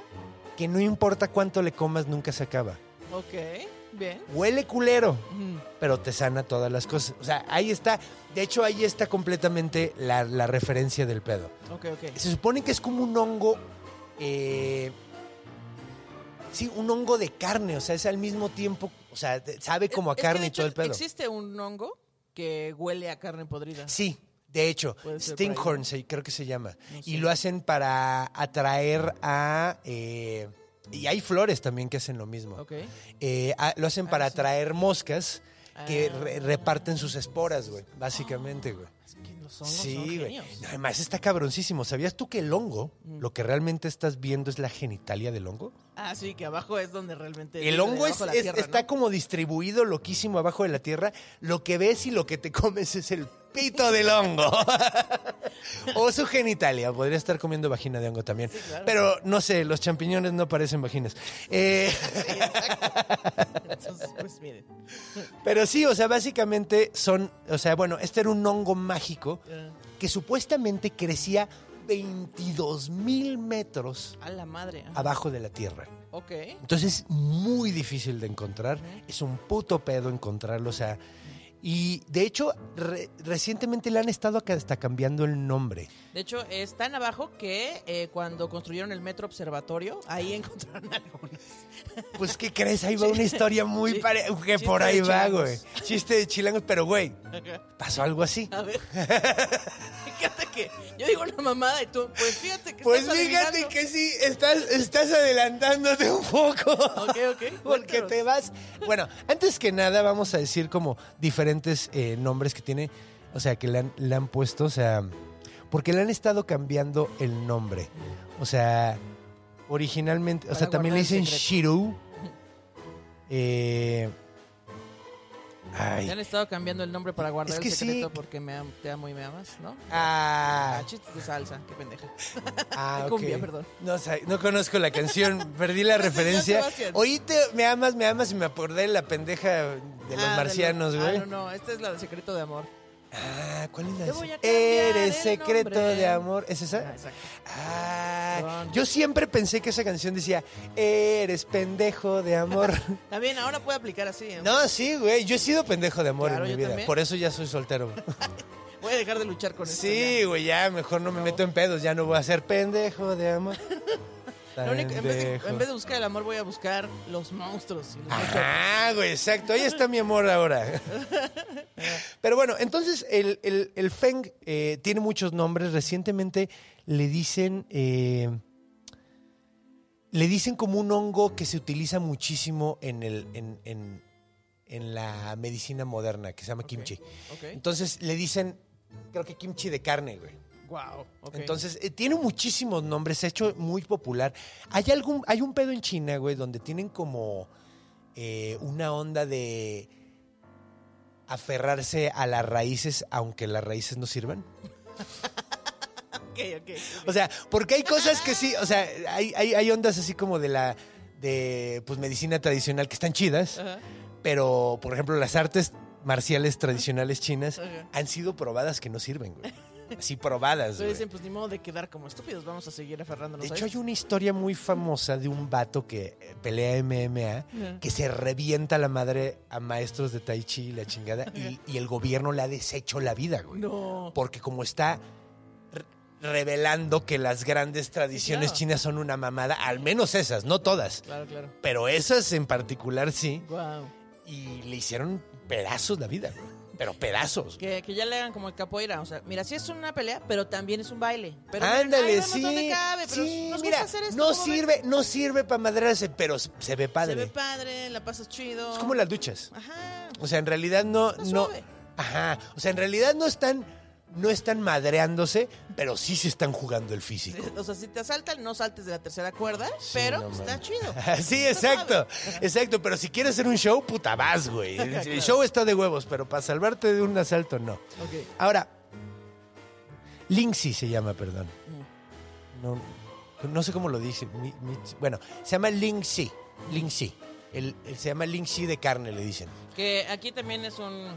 que no importa cuánto le comas, nunca se acaba. Ok, bien. Huele culero, pero te sana todas las cosas. O sea, ahí está. De hecho, ahí está completamente la, la referencia del pedo. Ok, ok. Se supone que es como un hongo. eh, sí, un hongo de carne. O sea, es al mismo tiempo. O sea, sabe como a Es carne y todo el pedo. ¿Existe un hongo que huele a carne podrida? Sí, de hecho, Stinkhorn se- creo que se llama. No Y lo hacen para atraer a... eh, y hay flores también que hacen lo mismo. Ok. Eh, a- lo hacen Ah, para sí. atraer moscas que Ah. re- reparten sus esporas, güey. Básicamente, güey. Los hongos son Sí, genios. No, además está cabroncísimo. ¿Sabías tú que el hongo, Mm. lo que realmente estás viendo es la genitalia del hongo? Ah, sí, que abajo es donde realmente... El hongo es, es- tierra, está ¿no? como distribuido loquísimo abajo de la tierra. Lo que ves y lo que te comes es el pito del hongo. o su genitalia. Podría estar comiendo vagina de hongo también. claro. Pero no sé, los champiñones no parecen vaginas. Eh, Entonces, pues miren. pero sí, o sea, básicamente son. O sea, bueno, este era un hongo mágico eh, que supuestamente crecía 22 mil metros a la madre. ajá. abajo de la tierra. Ok. Entonces es muy difícil de encontrar. Es un puto pedo encontrarlo. O sea, y de hecho, re- recientemente le han estado hasta cambiando el nombre. De hecho, es tan abajo que eh, cuando construyeron el metro observatorio, ahí encontraron algunos. Pues, ¿qué crees? Ahí va una historia muy Sí. pare... Que por ahí va, güey. Chiste de chilangos, pero, güey, pasó algo así. A ver. fíjate que yo digo una mamada y tú, pues fíjate que Pues estás fíjate adivinando. que sí, estás, estás adelantándote un poco. Ok, ok. Porque cuéntanos. te vas. Bueno, antes que nada, vamos a decir como diferentes eh, nombres que tiene. O sea, que le han, le han puesto. O sea, porque le han estado cambiando el nombre. O sea, originalmente. O Para sea, también le guardar el dicen secreto. Shiru. Eh, ay. Ya han estado cambiando el nombre para guardar Es que el secreto sí. porque me am- te amo y me amas, ¿no? Ah, Ah, chistes de salsa, qué pendeja. ah, de ok. cumbia, perdón. No, sé, no conozco la canción, perdí la referencia. Oíste, me amas, me amas y me acordé de la pendeja de los Ah, marcianos, los- güey. Ah, no, no, esta es la de secreto de amor. Ah, ¿cuál es la voy a Eres secreto nombre. de amor. ¿Es Ah, esa? Ah, Perdón. yo siempre pensé que esa canción decía, eres pendejo de amor. También ahora puede aplicar así. ¿eh? no, sí, güey, yo he sido pendejo de amor Claro, en mi vida. también. Por eso ya soy soltero. Voy a dejar de luchar con esto. sí, güey, ya mejor no me meto en pedos, ya no voy a ser pendejo de amor. ya. Lo único- en, vez de, Pendejo. en vez de buscar el amor, voy a buscar los monstruos. los. Ajá, güey, exacto. Ahí está mi amor ahora. Pero bueno, entonces el, el- el Feng eh, tiene muchos nombres. Recientemente le dicen. eh, le dicen como un hongo que se utiliza muchísimo en, el, en, en- en la medicina moderna, que se llama kimchi. Entonces le dicen, creo que kimchi de carne, güey. Wow. ok. Entonces, eh, tiene muchísimos nombres, se ha hecho muy popular. Hay algún, hay un pedo en China, güey, donde tienen como eh, una onda de aferrarse a las raíces, aunque las raíces no sirvan. Ok, ok. O sea, porque hay cosas que sí, o sea, hay, hay, hay ondas así como de la de pues medicina tradicional que están chidas, pero por ejemplo las artes marciales tradicionales chinas han sido probadas que no sirven, güey. Así probadas, Pero dicen, pues ni modo de quedar como estúpidos, vamos a seguir aferrándonos De a hecho, hay una historia muy famosa de un vato que eh, pelea MMA, que se revienta la madre a maestros de Tai Chi y la chingada, y, y el gobierno le ha deshecho la vida, güey. No. Porque como está re- revelando que las grandes tradiciones claro. chinas son una mamada, al menos esas, no todas, Claro, claro. pero esas en particular sí, Wow. y le hicieron pedazos la vida, güey. Pero pedazos. Que, que ya le hagan como el capoeira. O sea, mira, sí es una pelea, pero también es un baile. Pero Ándale, sí. cabe, pero sí, nos mira, gusta hacer esto. no sirve, no sirve para madrarse, pero se ve padre. Se ve padre, la pasas chido. Es como las duchas. Ajá. O sea, en realidad no, Está no. suave. Ajá. O sea, en realidad no están, no están madreándose, pero sí se están jugando el físico. O sea, si te asaltan, no saltes de la tercera cuerda, Sí, pero no está chido. Sí, exacto, exacto. Pero si quieres hacer un show, puta vas, güey. El, Claro. show está de huevos, pero para salvarte de un asalto, no. Ok. Ahora, Linksy se llama, perdón. No, no sé cómo lo dice. mi- mi- bueno, se llama Linksy. Linksy. El, el- se llama Linksy de carne, le dicen. Que aquí también es un...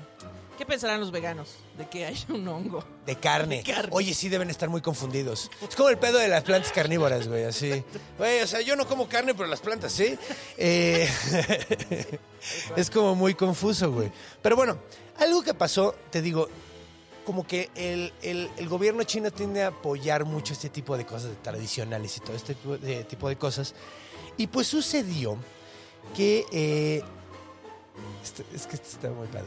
¿Qué pensarán los veganos de que hay un hongo? De carne. De carne. Oye, sí deben estar muy confundidos. Es como el pedo de las plantas carnívoras, güey, así. Güey, o sea, yo no como carne, pero las plantas sí. Eh, es como muy confuso, güey. Pero bueno, algo que pasó, te digo, como que el, el- el gobierno chino tiende a apoyar mucho este tipo de cosas tradicionales y todo este tipo de, tipo de cosas. Y pues sucedió que... eh, esto- es que esto está muy padre.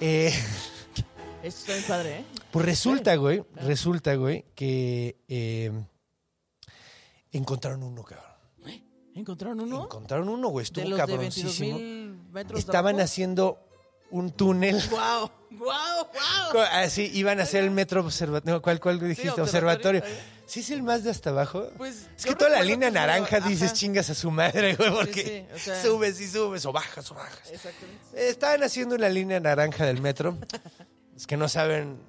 Eh, Eso está bien padre, ¿eh? pues resulta, güey, resulta, güey, que eh, encontraron uno, cabrón. ¿Encontraron uno? Encontraron uno, güey, estuvo de los de 22 cabroncísimo. mil metros de Estaban abajo. haciendo un túnel. ¡Guau! ¡Guau! ¡Guau! Así, iban a hacer el metro observatorio. ¿Cuál, cuál dijiste? observatorio. observatorio. ¿Sí es el más de hasta abajo? Pues, es que toda la línea naranja dices chingas a su madre, güey, porque sí, o sea- subes y subes o bajas o bajas. Exactamente. Eh, Estaban haciendo una línea naranja del metro. es que no saben,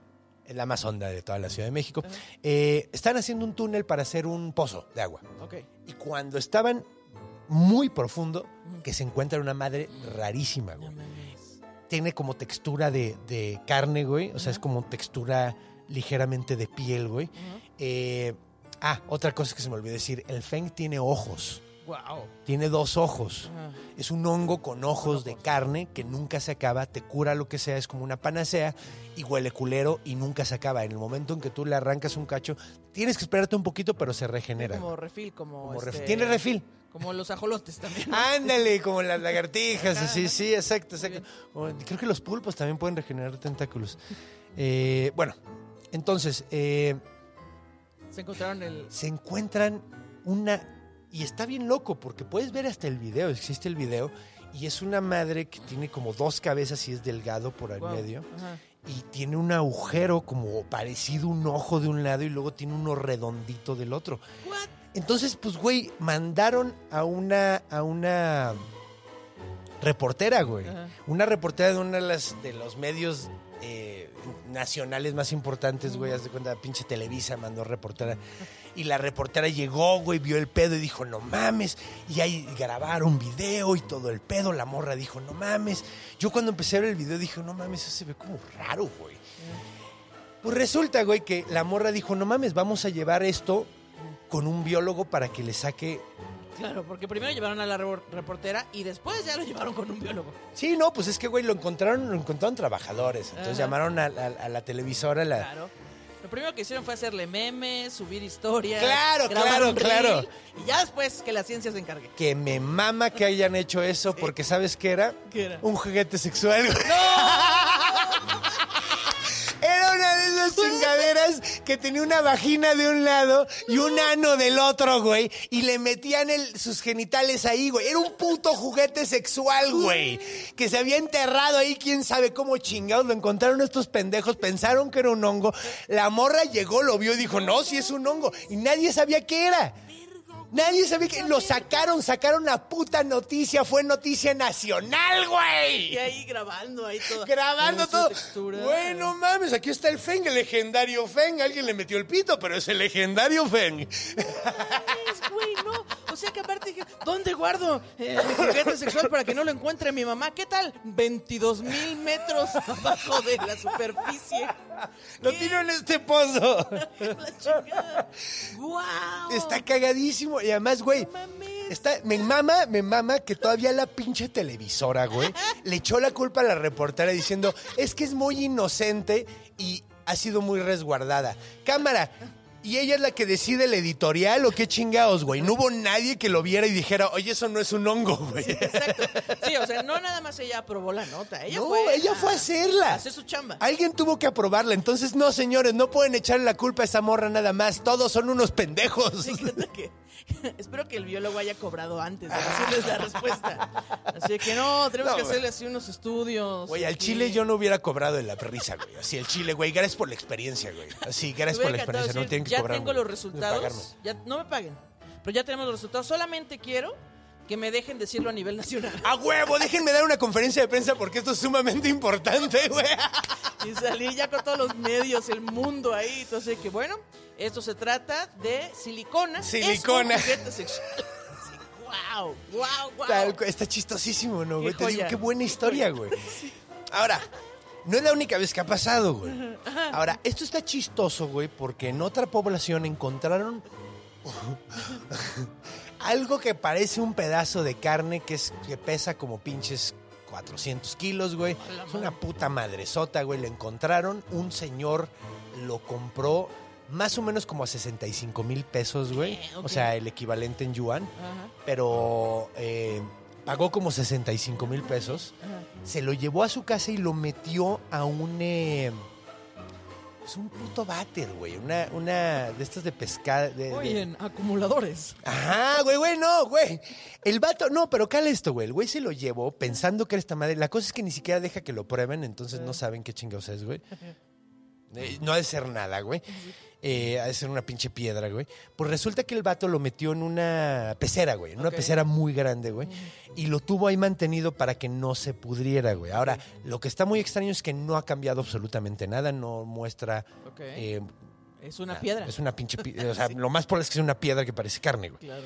es la más honda de toda la Ciudad de México. Eh, están haciendo un túnel para hacer un pozo de agua. Ok. Y cuando estaban muy profundo, que se encuentra una madre rarísima, güey. Tiene como textura de, de carne, güey. O sea, es como textura ligeramente de piel, güey. Eh, ah, otra cosa que se me olvidó decir. El Feng tiene ojos. ¡Guau! Tiene dos ojos. Ajá. Es un hongo con ojos de carne que nunca se acaba, te cura lo que sea, es como una panacea y huele culero y nunca se acaba. En el momento en que tú le arrancas un cacho, tienes que esperarte un poquito, pero se regenera. Como refil, como. Como este, refil. Tiene refil. Como los ajolotes también. Ándale, como las lagartijas, así, sí, exacto, exacto. O, Creo que los pulpos también pueden regenerar tentáculos. Eh, bueno, entonces, eh, Se encontraron el. se encuentran una... Y está bien loco porque puedes ver hasta el video, existe el video, y es una madre que tiene como dos cabezas y es delgado por el medio. Ajá. Y tiene un agujero como parecido un ojo de un lado y luego tiene uno redondito del otro. What? Entonces, pues, güey, mandaron a una, a una reportera, güey. Ajá. Una reportera de uno de, de los medios eh, nacionales más importantes, güey. Haz de cuenta, pinche Televisa mandó reportera. Y la reportera llegó, güey, vio el pedo y dijo, no mames. Y ahí grabaron video y todo el pedo. La morra dijo, no mames. Yo cuando empecé a ver el video dije, no mames, eso se ve como raro, güey. Pues resulta, güey, que la morra dijo, no mames, vamos a llevar esto con un biólogo para que le saque... Claro, porque primero llevaron a la re- reportera y después ya lo llevaron con un biólogo. Sí, no, pues es que, güey, lo encontraron, lo encontraron trabajadores. Entonces Ajá. llamaron a, a- a la televisora, la... Claro. Lo primero que hicieron fue hacerle memes, subir historias. Claro, claro, un claro. Y ya después que la ciencia se encargue. Que me mama que hayan hecho eso, porque ¿sabes qué era? ¿Qué era? Un juguete sexual, güey. Una de esas chingaderas que tenía una vagina de un lado y un ano del otro, güey. Y le metían el- sus genitales ahí, güey. Era un puto juguete sexual, güey. Que se había enterrado ahí, quién sabe cómo chingados. Lo encontraron estos pendejos, pensaron que era un hongo. La morra llegó, lo vio y dijo, no, si es un hongo. Y nadie sabía qué era. Nadie sabía que lo sacaron, sacaron la puta noticia, fue noticia nacional, güey. Y ahí grabando, ahí todo. Grabando todo. textura. Bueno, mames, aquí está el Feng, el legendario Feng. Alguien le metió el pito, pero es el legendario Feng. Es, güey, no. O sea que aparte dije, ¿dónde guardo eh, mi juguete sexual para que no lo encuentre mi mamá? ¿Qué tal? 22 mil metros abajo de la superficie. Lo tiro en este pozo. La chingada. Está cagadísimo. Y además, güey, está, me mama, me mama que todavía la pinche televisora, güey, le echó la culpa a la reportera diciendo, es que es muy inocente y ha sido muy resguardada. Cámara. ¿Y ella es la que decide el editorial o qué chingados, güey? No hubo nadie que lo viera y dijera, oye, eso no es un hongo, güey. Exacto. Sí, o sea, no nada más ella aprobó la nota. Ella No, fue. ella fue a hacerla. hacer su chamba. Alguien tuvo que aprobarla. Entonces, no, señores, no pueden echarle la culpa a esa morra nada más. Todos son unos pendejos. Encanta que, Espero que el biólogo haya cobrado antes de decirles la respuesta. Así que no, tenemos No, que hacerle así unos estudios. Güey, al chile yo no hubiera cobrado de la risa, güey. Así el chile, güey. Gracias por la experiencia, güey. Así, gracias por la experiencia. No tienen que ya cobrar. tengo los resultados. Ya, no me paguen, pero ya tenemos los resultados. Solamente quiero que me dejen decirlo a nivel nacional. ¡A huevo! Déjenme dar una conferencia de prensa porque esto es sumamente importante, güey. Y salir ya con todos los medios, el mundo ahí. Entonces, que bueno, esto se trata de silicona. Silicona. Es un sexual. Wow, wow, wow. Tal está chistosísimo, ¿no, güey? Te digo, qué buena historia, güey. Ahora, no es la única vez que ha pasado, güey. Ahora, esto está chistoso, güey, porque en otra población encontraron algo que parece un pedazo de carne que, es, que pesa como pinches 400 kilos, güey. Es una puta madresota, güey. Lo encontraron, un señor lo compró más o menos como a 65 mil pesos, güey. O sea, el equivalente en yuan pero eh, pagó como 65 mil pesos. Se lo llevó a su casa y lo metió a un. eh, es un puto váter, güey. Una, una de estas de pescado. De, de- Oye, en acumuladores. Ajá, güey, güey, no, güey. El vato, no, pero cala esto, güey. El güey se lo llevó pensando que era esta madre. La cosa es que ni siquiera deja que lo prueben, entonces no saben qué chingados es, güey. Eh, no ha de ser nada, güey. Eh, ha de ser una pinche piedra, güey. Pues resulta que el vato lo metió en una pecera, güey. En una Ok. pecera muy grande, güey. Y lo tuvo ahí mantenido para que no se pudriera, güey. Ahora, lo que está muy extraño es que no ha cambiado absolutamente nada. No muestra. Ok. eh, es una nada. piedra. Es una pinche piedra. O sea, lo más probable es que sea una piedra que parece carne, güey. Claro.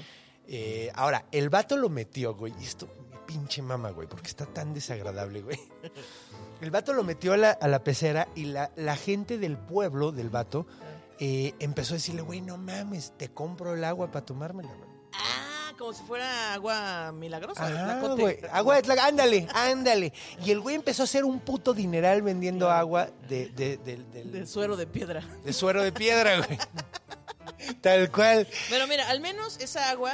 Eh, ahora, el vato lo metió, güey. Y esto me pinche mama, güey, porque está tan desagradable, güey. El vato lo metió a la, a la pecera y la, la gente del pueblo, del vato, eh, empezó a decirle, güey, no mames, te compro el agua para tomármela, güey. Ah, como si fuera agua milagrosa. Ah, Tlacote. güey. Agua de Tlac- ándale, ándale. Y el güey empezó a hacer un puto dineral vendiendo agua de, de, del- del- De suero de piedra. de suero de piedra, güey. Tal cual. Pero mira, al menos esa agua,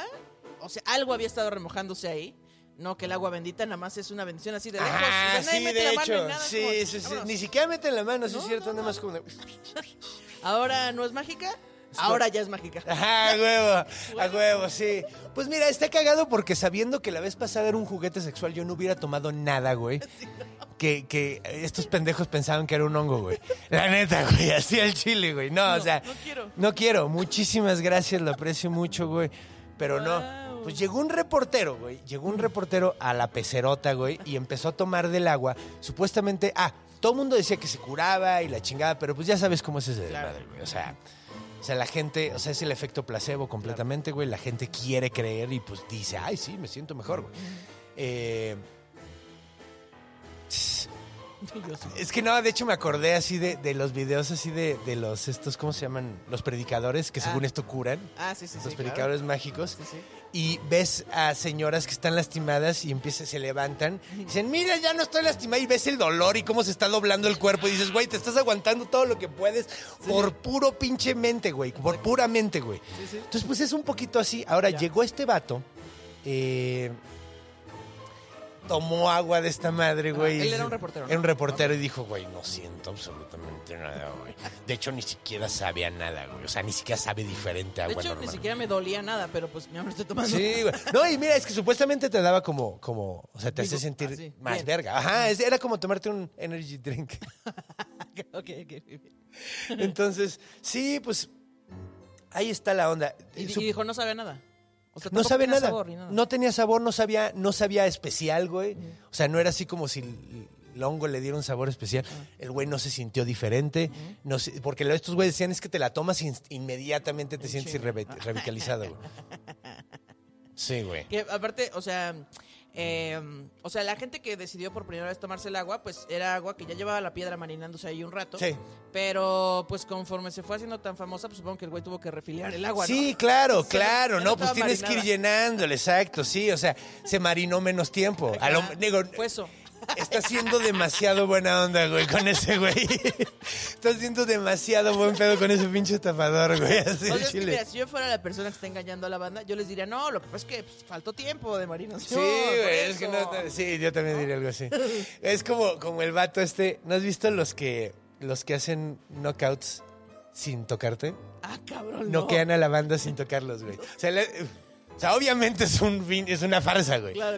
o sea, algo había estado remojándose ahí. No que el agua bendita nada más es una bendición así de lejos. Ah, o sea, sí, mete de la mano hecho. es Sí, como, sí, sí. Ni siquiera meten la mano, sí es No, cierto, no, nada no. más como de... Ahora no es mágica, ahora ya es mágica. Ajá, a huevo, a huevo, sí. Pues mira, está cagado porque sabiendo que la vez pasada era un juguete sexual, yo no hubiera tomado nada, güey. Que, que estos pendejos pensaban que era un hongo, güey. La neta, güey, así al chile, güey. No, No, o sea. no quiero. No quiero. Muchísimas gracias, lo aprecio mucho, güey. Pero no. Pues llegó un reportero, güey. Llegó un reportero a la pecerota, güey, y empezó a tomar del agua. Supuestamente, ah, todo el mundo decía que se curaba y la chingada, pero pues ya sabes cómo es ese desmadre, güey. O sea, o sea, la gente, o sea, es el efecto placebo completamente, güey. La gente quiere creer y pues dice, ay, sí, me siento mejor, güey. Eh, es que no, de hecho me acordé así de, de los videos así de, de los, estos, ¿cómo se llaman? Los predicadores que Ah. según esto curan. Ah, sí, sí, sí. los claro. predicadores mágicos. Sí, sí. Y ves a señoras que están lastimadas y empiezan, se levantan. Y dicen, mira, ya no estoy lastimada. Y ves el dolor y cómo se está doblando el cuerpo. Y dices, güey, te estás aguantando todo lo que puedes por puro pinche mente, güey. Por pura mente, güey. Sí, sí. Entonces, pues es un poquito así. Ahora, Ya. llegó este vato. eh, tomó agua de esta madre, güey. él era un reportero, ¿no? Era un reportero y dijo, güey, no siento absolutamente nada, güey. De hecho, ni siquiera sabe a nada, güey. O sea, ni siquiera sabe diferente a De agua hecho, normal. ni siquiera me dolía nada, pero pues me lo estoy tomando. Sí, güey. No, y mira, es que supuestamente te daba como, como, o sea, te hace sentir así, más bien. verga. Ajá, es- era como tomarte un energy drink. ok, ok. ok. Entonces, sí, pues, ahí está la onda. Y, Su- y dijo, no sabe nada. O sea, no sabe nada. sabor ni nada. No tenía sabor, no sabía, no sabía especial, güey. O sea, no era así como si el- hongo le diera un sabor especial. El güey no se sintió diferente. no porque estos güeyes decían es que te la tomas inst- inmediatamente te sientes irre- revitalizado, güey. Sí, güey. Que aparte, o sea, eh, o sea, la gente que decidió por primera vez tomarse el agua, pues era agua que ya llevaba la piedra marinándose ahí un rato. Sí. Pero, pues conforme se fue haciendo tan famosa, pues supongo que el güey tuvo que refiliar el agua, ¿no? Sí, claro, claro, no, no pues tienes que ir llenándole, exacto, sí, o sea, se marinó menos tiempo. A lo- digo, Fue eso. Está siendo demasiado buena onda, güey, con ese güey. Está haciendo demasiado buen pedo con ese pinche tapador, güey, así O sea, es que, chile. mira, si yo fuera la persona que está engañando a la banda, yo les diría, no, lo que pasa es que pues, faltó tiempo de Sí, marinación. güey, por es que eso". no, sí, yo también diría algo así. Es como, como el vato este, ¿no has visto los que, los que hacen knockouts sin tocarte. Ah, cabrón. No. Noquean a la banda sin tocarlos, güey. O sea, le- o sea, obviamente es, un, es una farsa, güey. Claro.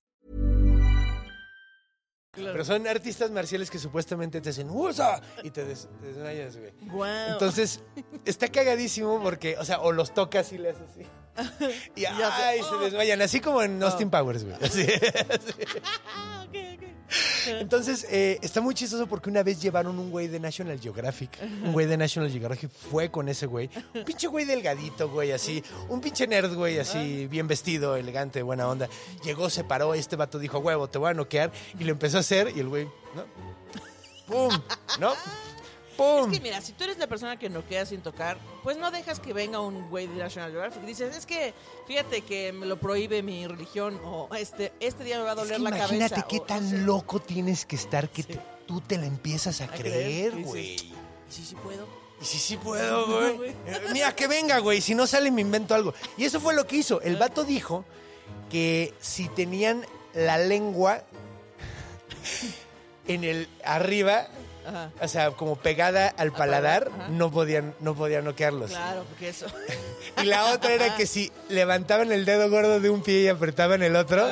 Pero son artistas marciales que supuestamente te hacen ¡Usa! y te, des- te desmayas, güey. Entonces, está cagadísimo porque, o sea, o los tocas y le haces así. Y ay, se desmayan, así como en Austin Powers, güey. Así. Ah, ok, ok. Entonces, eh, está muy chistoso porque una vez llevaron un güey de National Geographic. Un güey de National Geographic fue con ese güey. Un pinche güey delgadito, güey, así. Un pinche nerd, güey, así, bien vestido, elegante, buena onda. Llegó, se paró, este vato dijo, huevo, te voy a noquear. Y lo empezó a hacer y el güey, ¿no? ¡Pum! ¿No? ¡Pum! Es que mira, si tú eres la persona que noquea sin tocar, pues no dejas que venga un güey de National Geographic. Dices, es que fíjate que me lo prohíbe mi religión o este este día me va a Es doler que la imagínate cabeza. qué o, no tan loco tienes que estar que Sí. te- tú te la empiezas a, A creer, creer, y güey. dices, Sí, sí puedo. Y sí, sí puedo, güey. güey. Eh, Mira, que venga, güey. Si no sale, me invento algo. Y eso fue lo que hizo. El vato dijo que si tenían la lengua en el arriba, Ajá. o sea, como pegada al paladar, Ajá. no podían, no podían noquearlos. Claro, porque eso. Y la otra era que si levantaban el dedo gordo de un pie y apretaban el otro,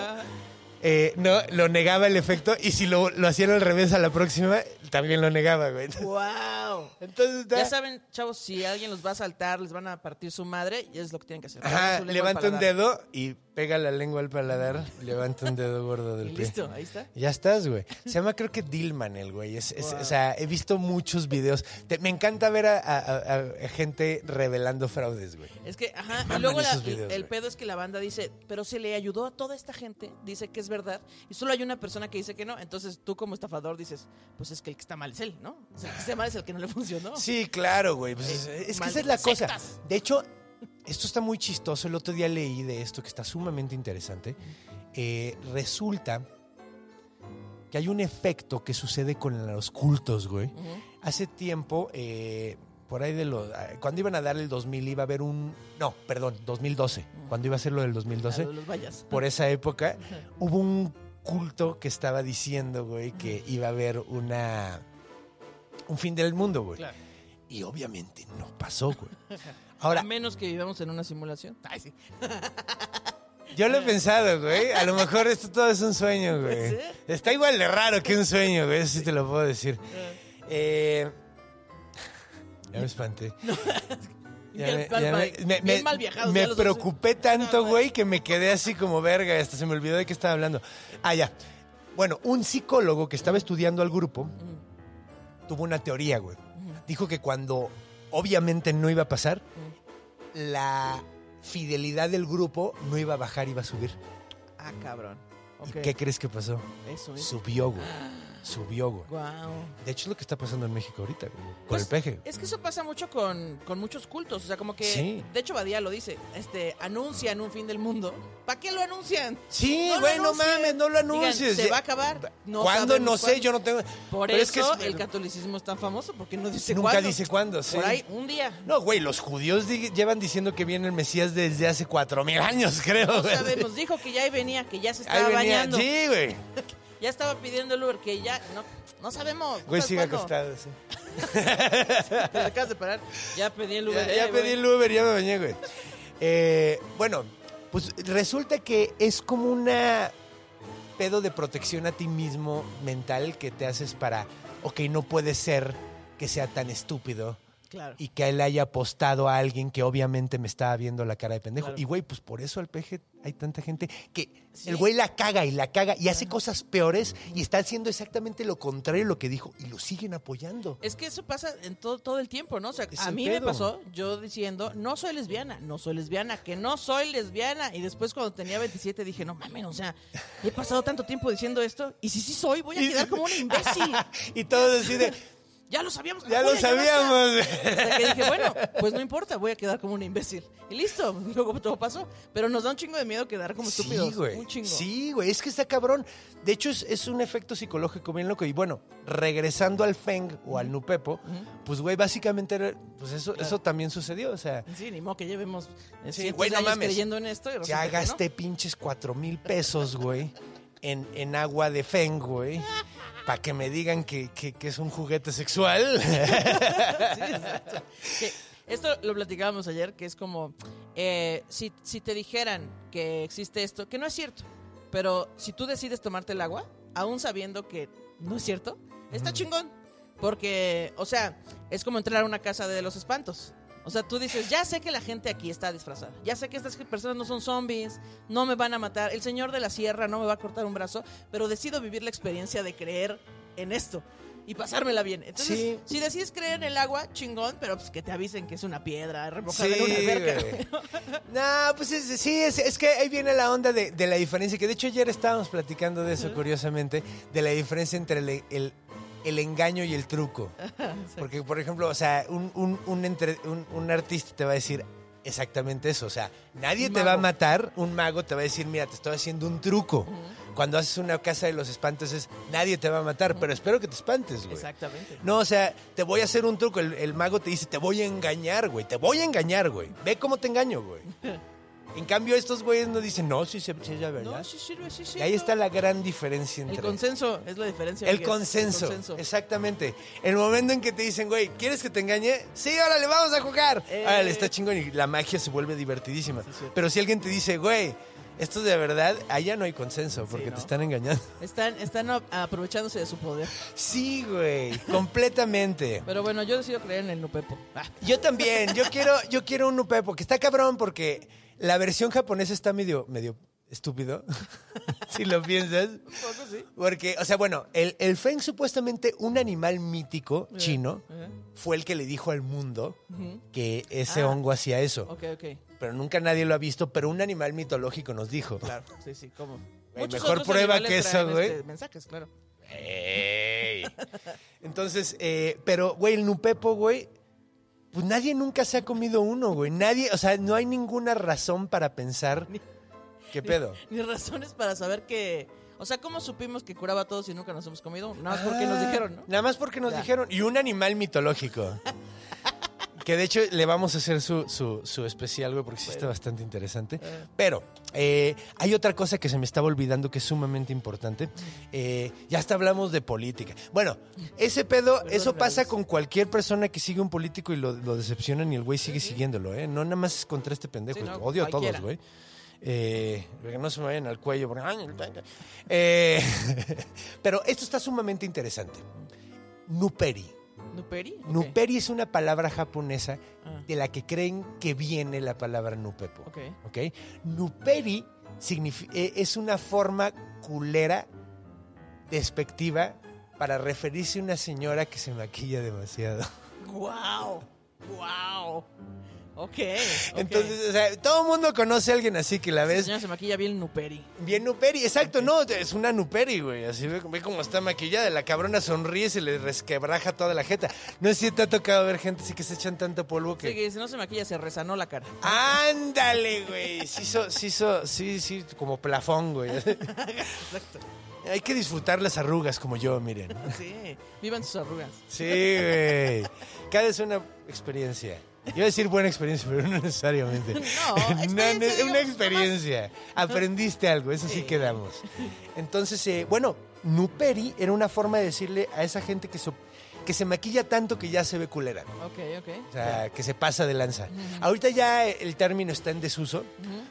eh, no, lo negaba el efecto. Y si lo, lo hacían al revés a la próxima, también lo negaba, güey. ¡Wow! Entonces, Ya saben, chavos, si alguien los va a saltar, les van a partir su madre, y es lo que tienen que hacer. Ajá, levanta un dedo y pega la lengua al paladar, levanta un dedo gordo del pie. listo, ahí está. Ya estás, güey. Se llama creo que Dillman el güey. Es, es- Wow. O sea, he visto muchos videos. Te- me encanta ver a, a- a- a gente revelando fraudes, güey. Es que, ajá, y luego la- videos, el güey. pedo es que la banda dice, pero se le ayudó a toda esta gente, dice que es verdad, y solo hay una persona que dice que no, entonces tú como estafador dices, pues es que el que está mal es él, ¿no? O sea, el que está mal es el que no le funcionó. Sí, claro, güey. Pues es, Eh, es que esa es la cosa. De hecho, esto está muy chistoso. El otro día leí de esto que está sumamente interesante. Eh, resulta que hay un efecto que sucede con los cultos, güey. Hace tiempo, eh, por ahí de los... eh, Cuando iban a dar el 2000 iba a haber un... No, perdón, 2012. Cuando iba a ser lo del A 2012, los vayas. por esa época, hubo un culto que estaba diciendo, güey, que iba a haber una... Un fin del mundo, güey. Claro. Y obviamente no pasó, güey. Ahora, a menos que vivamos en una simulación. Ay, sí. yo lo he pensado, güey. A lo mejor esto todo es un sueño, güey. Está igual de raro que un sueño, güey. Eso sí te lo puedo decir. Eh, ya me espanté. Ya me- ya me- me- mal los preocupé tanto, güey, que me quedé así como verga. Hasta se me olvidó de qué estaba hablando. Ah, ya. Bueno, un psicólogo que estaba estudiando al grupo tuvo una teoría, güey. Dijo que cuando obviamente no iba a pasar, la fidelidad del grupo no iba a bajar, iba a subir. Ah, cabrón. ¿Y qué crees que pasó? Eso es. Subió, güey. Subió, güey. Guau. De hecho, es lo que está pasando en México ahorita, güey. Con Pues, el peje. Es que eso pasa mucho con, con muchos cultos. O sea, como que. Sí. De hecho, Badía lo dice. Este, anuncian un fin del mundo. ¿Para qué lo anuncian? Sí, güey, no anuncien. mames, no lo Digan, anuncies. ¿Se va a acabar? No ¿Cuándo? No sé, cuándo. yo no tengo. Por Pero es eso que el catolicismo es tan famoso, porque no dice Nunca cuándo. dice cuándo, sí. Por ahí, un día. No, güey, los judíos llevan diciendo que viene el Mesías desde hace cuatro mil años, creo. No sabemos. Dijo que ya ahí venía, que ya se Ahí estaba venía. bañando. Sí, güey. Ya estaba pidiendo el Uber, que ya. No, no sabemos. Güey, sigue cuándo. acostado, sí. Te acabas de parar. Ya pedí el Uber. Ya, eh, ya güey. pedí el Uber, ya me bañé, güey. Eh, bueno, pues resulta que es como una pedo de protección a ti mismo mental que te haces para, ok, no puede ser que sea tan estúpido Claro. y que él haya apostado a alguien que obviamente me estaba viendo la cara de pendejo. Claro. Y güey, pues por eso al peje hay tanta gente que Sí. el güey la caga y la caga y hace cosas peores y está haciendo exactamente lo contrario de lo que dijo y lo siguen apoyando. Es que eso pasa en todo, todo el tiempo, ¿no? O sea, Es a mí me pasó yo diciendo, no soy lesbiana, no soy lesbiana, que no soy lesbiana. Y después cuando tenía 27 dije, no mames, o sea, he pasado tanto tiempo diciendo esto y si sí soy, voy a quedar como una imbécil. y todos así de, Ya lo sabíamos. Ya Julia, lo sabíamos. Hasta que dije, bueno, pues no importa, voy a quedar como un imbécil. Y listo, luego todo pasó. Pero nos da un chingo de miedo quedar como estúpidos. Sí, güey. Un chingo. Sí, güey. Es que está cabrón. De hecho, es, es un efecto psicológico bien loco. Y bueno, regresando al Feng o al Nupepo, pues, güey, básicamente, pues eso, eso también sucedió. O sea, Sí, ni modo que llevemos Sí, güey, no años mames. creyendo en esto. y ya que no. gasté pinches cuatro mil pesos, güey, en, en agua de Feng, güey. Para que me digan que, que- que es un juguete sexual. Sí, exacto. Que esto lo platicábamos ayer, que es como, eh, si, si te dijeran que existe esto, que no es cierto, pero si tú decides tomarte el agua, aún sabiendo que no es cierto, está chingón. Porque, o sea, es como entrar a una casa de los espantos. O sea, tú dices, ya sé que la gente aquí está disfrazada. Ya sé que estas personas no son zombies, no me van a matar. El señor de la sierra no me va a cortar un brazo, pero decido vivir la experiencia de creer en esto y pasármela bien. Entonces, Sí. si decides creer en el agua, chingón, pero pues que te avisen que es una piedra remojada en una alberca. No, pues es- sí, es, es que ahí viene la onda de, de la diferencia, que de hecho ayer estábamos platicando de eso, curiosamente, de la diferencia entre el, el- el engaño y el truco. Porque, por ejemplo, o sea, un, un- un entre- un- un artista te va a decir exactamente eso, o sea, nadie te va a matar, un mago te va a decir, mira, te estoy haciendo un truco. Cuando haces una casa de los espantos es, nadie te va a matar, pero espero que te espantes, güey. Exactamente. No, o sea, te voy a hacer un truco. El, el mago te dice, te voy a engañar, güey. Te voy a engañar, güey. Ve cómo te engaño, güey. En cambio, estos güeyes no dicen, no, sí, sí, sí es la verdad. No, sí sirve, sí y ahí está la gran diferencia entre... El consenso es la diferencia. El consenso, El consenso. exactamente. El momento en que te dicen, güey, ¿quieres que te engañe? Sí, órale, vamos a jugar. Eh. Órale, está chingón y la magia se vuelve divertidísima. Sí. Pero si alguien te dice, güey, esto es de verdad, allá no hay consenso porque ¿no? te están engañando. Están, están aprovechándose de su poder. Sí, güey, completamente. Pero bueno, yo decido creer en el Nupepo. Ah, Yo también, yo quiero, yo quiero un Nupepo, que está cabrón porque la versión japonesa está medio, medio estúpido, si lo piensas. poco sí. Porque, o sea, bueno, el, el Feng supuestamente un animal mítico chino eh. fue el que le dijo al mundo que ese Ah. hongo hacía eso. Ok, ok. Pero nunca nadie lo ha visto, pero un animal mitológico nos dijo. Claro, sí, sí, ¿cómo? Muchos mejor prueba que eso, güey. este, mensajes, claro. ¡Ey! Entonces, eh, pero, güey, el Nupepo, güey, pues nadie nunca se ha comido uno, güey. Nadie, o sea, no hay ninguna razón para pensar. ¿Qué pedo? Ni razones para saber que... O sea, ¿cómo supimos que curaba a todos y nunca nos hemos comido? Nada más porque nos Ah, dijeron, ¿no? Nada más porque nos Ya. dijeron. Y un animal mitológico. que de hecho le vamos a hacer su, su, su especial, güey, porque sí está bastante interesante. Pero eh, hay otra cosa que se me estaba olvidando que es sumamente importante. Eh, ya hasta hablamos de política. Bueno, ese pedo, eso pasa con cualquier persona que sigue un político y lo, lo decepcionan y el güey sigue siguiéndolo, ¿eh? No nada más es contra este pendejo. Sí, no, Odio a todos, güey. Eh, que no se me vayan al cuello. porque- Eh, pero esto está sumamente interesante. Nuperi. ¿Nuperi? Nuperi es una palabra japonesa Ah. de la que creen que viene la palabra nupepo. Ok. ¿ok? Nuperi eh, es una forma culera, despectiva, para referirse a una señora que se maquilla demasiado. ¡Guau! ¡Guau! Ok. Ok. Entonces, o sea, todo el mundo conoce a alguien así que la ves señora se maquilla bien Nuperi. Bien Nuperi, exacto, no, es una Nuperi, güey. Así ve, ve cómo está maquillada. La cabrona sonríe y se le resquebraja toda la jeta. No sé si te ha tocado ver gente así que se echan tanto polvo Sí, que. que si no se maquilla se rezanó la cara. ¡Ándale, güey! Sí, so- sí, so- sí, sí, como plafón, güey. Hay que disfrutar las arrugas como yo, miren. Sí. Vivan sus arrugas. Sí, güey. Cada es una experiencia. Iba a decir buena experiencia, pero no necesariamente. No, Una- una, experiencia. Aprendiste algo, eso sí, Sí. quedamos. Entonces, eh, bueno, Nuperi era una forma de decirle a esa gente que, so- que se maquilla tanto que ya se ve culera. Ok, ok. O sea, que se pasa de lanza. Ahorita ya el término está en desuso,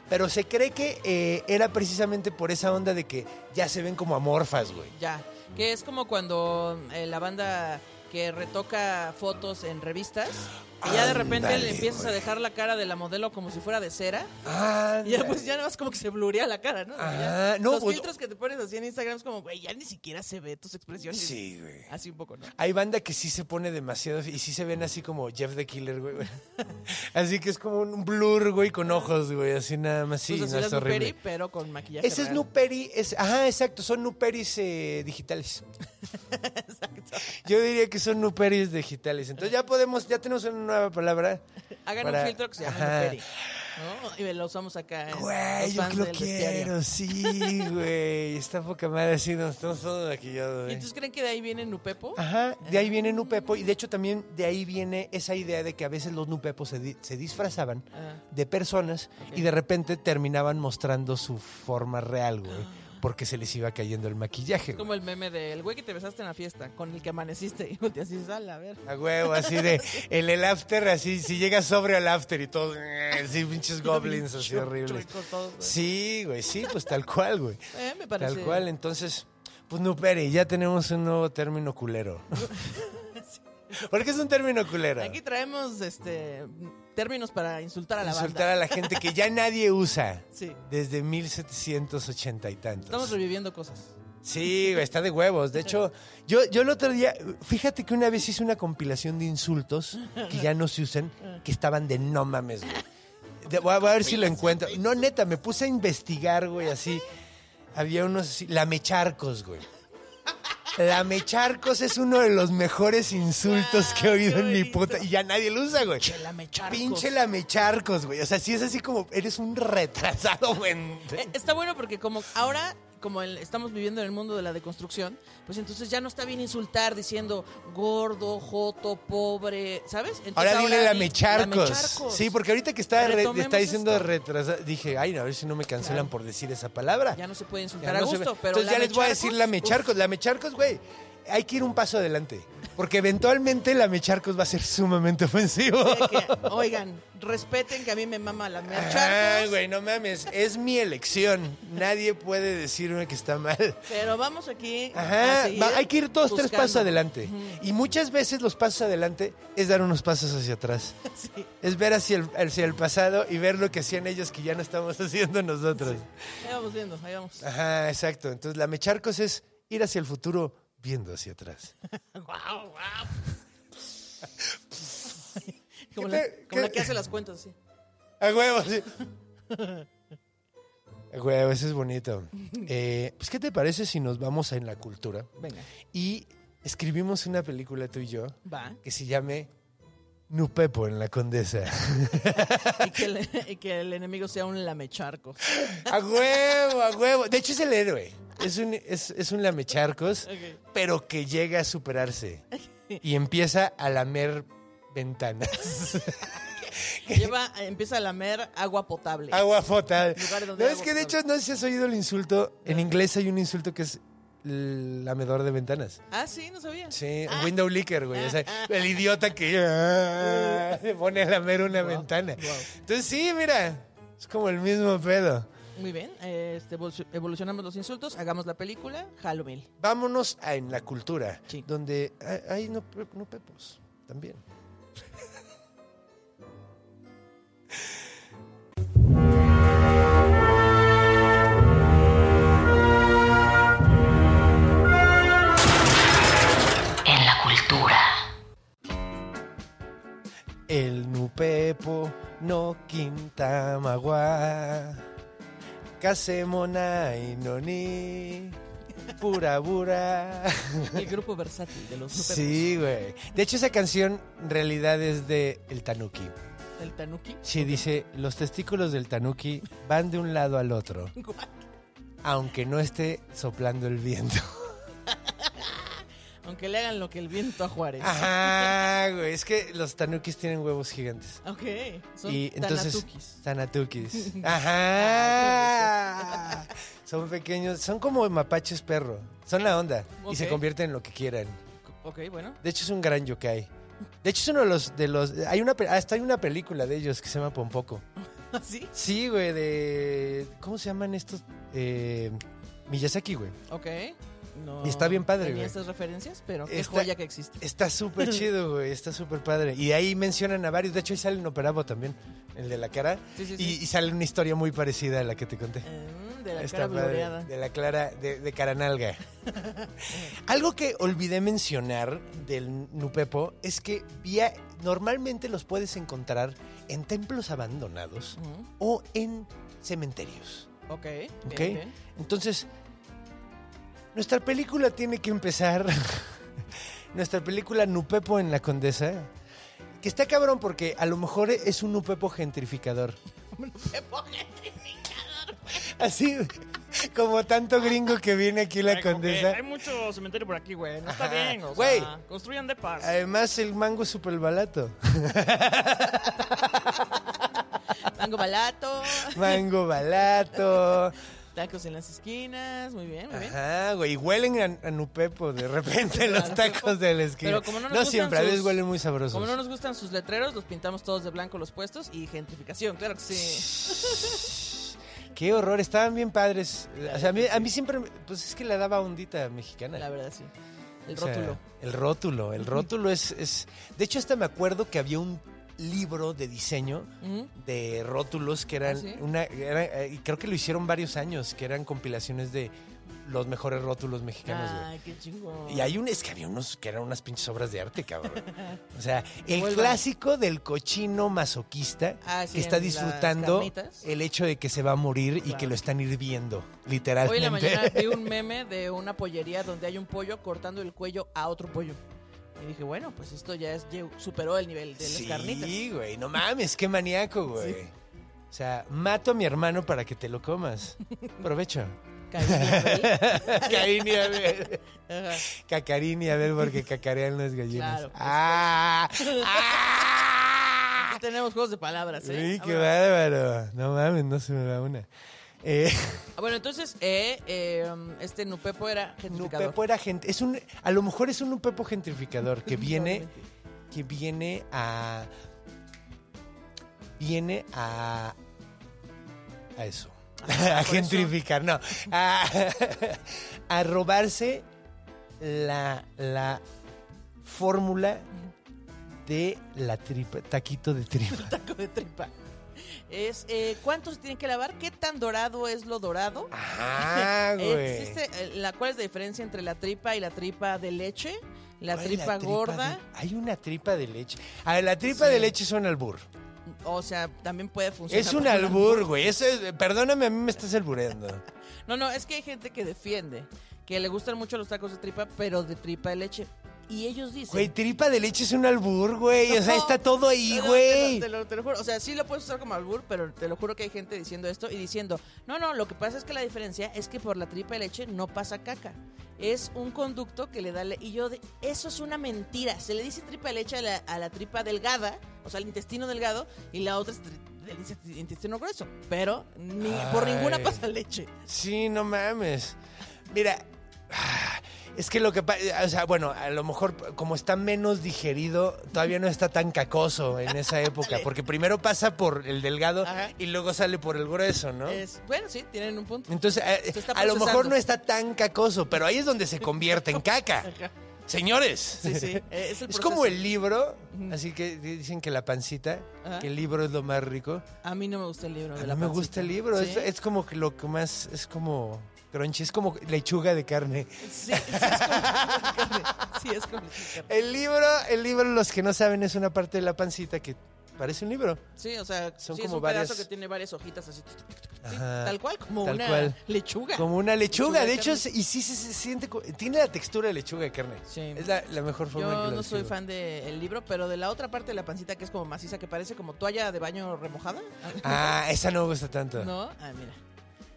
pero se cree que eh, era precisamente por esa onda de que ya se ven como amorfas, güey. Ya. Que es como cuando eh, la banda que retoca fotos en revistas y ya de repente le empiezas a dejar la cara de la modelo como si fuera de cera. Ah, Y ya pues ya nada más como que se blurea la cara, ¿no? Ya- Ah, no, Los pues- filtros que te pones así en Instagram es como, güey, ya ni siquiera se ve tus expresiones. Sí, güey. Así un poco, ¿no? Hay banda que sí se pone demasiado y sí se ven así como Jeff the Killer, güey. Así que es como un blur, güey, con ojos, güey, así nada más. Sí, pues no, es horrible. Nuperi, pero con maquillaje Ese es. Nuperi, es, ajá, exacto, son Nuperis eh, digitales. Yo diría que son nuperis digitales. Entonces ya podemos, ya tenemos una nueva palabra. Hagan para- un filtro que se llama Ajá. Nuperi. ¿no? Y lo usamos acá. Güey, yo lo del bestiario. quiero, sí, güey. Está poca madre así, nos estamos todos maquillados, ¿Y entonces creen que de ahí viene Nupepo? Ajá, de ahí viene Nupepo y de hecho también de ahí viene esa idea de que a veces los Nupepos se, di- se disfrazaban Ah. de personas y de repente terminaban mostrando su forma real, güey, porque se les iba cayendo el maquillaje. Es como el meme del güey que te besaste en la fiesta, con el que amaneciste. Y y dices, "Ala, a ver. A huevo, así de, en el after, así, si llegas sobre al after y todo, eh, así pinches goblins así horribles. todos, güey. Sí, güey, sí, pues tal cual, güey. Eh, me parece. Tal cual, entonces, pues no, pere, ya tenemos un nuevo término culero. ¿Por qué es un término culero? Aquí traemos este términos para insultar a la Insultar banda. a la gente que ya nadie usa Sí. desde 1780 y tantos. Estamos reviviendo cosas. Sí, está de huevos. De hecho, yo, yo el otro día, fíjate que una vez hice una compilación de insultos que ya no se usan, que estaban de no mames, güey. De- voy, a, voy a ver si lo encuentro. No, neta, me puse a investigar, güey, así. Había unos así, lamecharcos, güey. Lamecharcos es uno de los mejores insultos que he oído en mi puta. Y ya nadie lo usa, güey. Lamecharcos. Pinche lamecharcos, güey. O sea, sí es así como, eres un retrasado, güey. Eh, Está bueno porque como ahora, como el- estamos viviendo en el mundo de la deconstrucción, pues entonces ya no está bien insultar diciendo gordo, joto, pobre, ¿sabes? Entonces Ahora dile di lamecharcos. lamecharcos. Sí, porque ahorita que está, re- está diciendo retrasado, dije, ay, no, a ver si no me cancelan Claro. por decir esa palabra. Ya no se puede insultar a gusto, pero Entonces ya les voy a decir lamecharcos. Lamecharcos, güey, hay que ir un paso adelante. Porque eventualmente lamecharcos va a ser sumamente ofensivo. que, oigan, respeten que a mí me mama Ay, lamecharcos. güey, no mames, es mi elección. Nadie puede decirme que está mal. Pero vamos aquí Ajá, va- hay que ir todos tres pasos adelante. Y muchas veces los pasos adelante es dar unos pasos hacia atrás. Sí. Es ver hacia el, hacia el pasado y ver lo que hacían ellos que ya no estamos haciendo nosotros. Ahí vamos viendo, ahí vamos. Ajá, exacto. Entonces, la mecharcos es ir hacia el futuro viendo hacia atrás. Guau, guau. Como, ¿Qué la, te- como la que hace las cuentas, sí. A huevo, sí. A huevo, eso es bonito. Eh, pues, ¿qué te parece si nos vamos en la cultura Venga, y escribimos una película tú y yo va. que se llame Nupepo en la Condesa? Y que, el, y que el enemigo sea un lamecharco. A huevo, a huevo. De hecho, es el héroe. Es un, es, es un lamecharcos, Ok. pero que llega a superarse y empieza a lamer ventanas. Lleva, empieza a lamer agua potable. Agua potable. No, es que de hecho, no sé si has oído el insulto. En inglés hay un insulto que es lamedor de ventanas. Ah, sí, no sabía. Sí, Ah. window licker, güey. O sea, el idiota que ah, se pone a lamer una ventana. wow. Entonces, sí, mira, es como el mismo pedo. Muy bien, este, evolu- evolucionamos los insultos, hagamos la película, Halloween. Vámonos a en la cultura, Sí. donde hay, no, no pepos también. En la cultura. El nupepo no quintamagua. Casemona y noni. Pura bura. El grupo versátil de los Nupepos. Sí, güey. De hecho, esa canción en realidad es de El Tanuki. El Tanuki. Sí, dice, los testículos del Tanuki van de un lado al otro, aunque no esté soplando el viento. Aunque le hagan lo que el viento a Juárez. Ajá, güey. Es que los Tanukis tienen huevos gigantes. Ok, son y entonces tanatukis. Tanatukis. Ajá. son pequeños, son como mapaches perro. Son la onda y se convierten en lo que quieran. Ok, bueno. De hecho es un gran yokai. De hecho es uno de los de los hay una hasta hay una película de ellos que se llama Pompoco. ¿Así? Sí, güey, de ¿cómo se llaman estos? Eh, Miyazaki, güey. Ok. No Y está bien padre, tenía güey. estas referencias, pero qué Está- joya que existe. Está súper chido, güey. Está súper padre. Y ahí mencionan a varios. De hecho, ahí sale un operabo también, el de la cara. Sí, sí, Y, sí. y sale una historia muy parecida a la que te conté. Mm, de la Está cara padre. De la clara, de, de caranalga. Algo que olvidé mencionar del Nupepo es que vía, normalmente los puedes encontrar en templos abandonados o en cementerios. Ok. bien, ¿Ok? bien. Entonces, nuestra película tiene que empezar nuestra película Nupepo en la Condesa. Que está cabrón porque a lo mejor es un Nupepo gentrificador. Así como tanto gringo que viene aquí la que Condesa. Hay mucho cementerio por aquí, güey. No está Ajá. bien, o Güey. sea, construyan de paz. Además, el mango es súper barato. Tango balato, Mango barato. tacos en las esquinas, muy bien, muy bien. Ajá, güey. Y huelen a, a Nupepo de repente los tacos de la esquina. Pero como no nos no gustan siempre, a veces sus- huelen muy sabrosos. Como no nos gustan sus letreros, los pintamos todos de blanco los puestos y gentrificación, claro que sí. Qué horror, estaban bien padres. O sea, a mí, a mí siempre, pues es que le daba ondita mexicana. La verdad, sí. El O sea, rótulo. el rótulo, el rótulo es, es... De hecho, hasta me acuerdo que había un libro de diseño de rótulos que eran ¿Ah, sí? una... era- eh, y creo que lo hicieron varios años, que eran compilaciones de los mejores rótulos mexicanos. güey. Ay, qué chingón. Y hay un, es que había unos que eran unas pinches obras de arte, cabrón. O sea, el clásico del cochino masoquista Ah, sí, que está en las disfrutando el hecho de que se va a morir y que lo están hirviendo, Hoy literalmente. en la mañana vi un meme de una pollería donde hay un pollo cortando el cuello a otro pollo. Y dije, bueno, pues esto ya es, superó el nivel de las sí, carnitas. güey, no mames, qué maníaco, güey. Sí. O sea, mato a mi hermano para que te lo comas. Provecho. Caín y Abel. Cacarín y Abel porque cacarean las gallinas. Claro, pues, ¡Ah! ¡Ah! Tenemos juegos de palabras, ¿eh? Uy, qué bárbaro. No mames, no se me va una. Eh, Ah, Bueno, entonces, eh, eh, este Nupepo era gentrificador. Nupepo era gente. Es un, a lo mejor es un Nupepo gentrificador que viene, que viene a. Viene a. A eso. Ajá, a gentrificar, no. A, a robarse la, la fórmula de la tripa, taquito de tripa. Taco de tripa. Es, eh, ¿cuánto se tiene que lavar? ¿Qué tan dorado es lo dorado? Ah, güey. ¿Existe, eh, la, ¿Cuál es la diferencia entre la tripa y la tripa de leche? La ¿Cuál es tripa gorda. de- hay una tripa de leche. A ver, la tripa Sí. de leche es un albur. O sea, también puede funcionar. Es un albur, güey. Eso es- perdóname, a mí me estás albureando. No, no, es que hay gente que defiende que le gustan mucho los tacos de tripa, pero de tripa de leche. Y ellos dicen. Güey, tripa de leche es un albur, güey. O sea, está todo ahí, güey. Te lo, te lo- te lo juro. O sea, sí lo puedes usar como albur, pero te lo juro que hay gente diciendo esto y diciendo, no, no, lo que pasa es que la diferencia es que por la tripa de leche no pasa caca. Es un conducto que le da... le- y yo, de, eso es una mentira. Se le dice tripa de leche a la, a la tripa delgada, o sea, al intestino delgado, y la otra es inst- intestino grueso. Pero ni, por ninguna pasa leche. Sí, no mames. Mira, ah, es que lo que pasa, o sea, bueno, a lo mejor como está menos digerido, todavía no está tan cacoso en esa época, porque primero pasa por el delgado Ajá. y luego sale por el grueso, ¿no? Es, bueno, sí, tienen un punto. Entonces, eh, a lo mejor no está tan cacoso, pero ahí es donde se convierte en caca. Ajá. Señores. Sí, sí, eh, es el Es como el libro, así que dicen que la pancita, Ajá. que el libro es lo más rico. A mí no me gusta el libro de A la me gusta el libro, es, ¿Sí? es como que lo que más, es como crunchy, es como lechuga de carne. Sí, sí, es como Sí, es como El libro, el libro, los que no saben, es una parte de la pancita que parece un libro. Sí, o sea, Son sí, como es un varias- pedazo que tiene varias hojitas así. Sí, tal cual, como tal una cual. lechuga. Como una lechuga, Lechuga de de hecho, carne. y sí se, se siente, tiene la textura de lechuga de carne. Sí. Es la, la mejor forma que Yo no soy fan del libro, pero de la otra parte de la pancita que es como maciza, que parece como toalla de baño remojada. Ah, esa no me gusta tanto. ¿No? Ah, mira.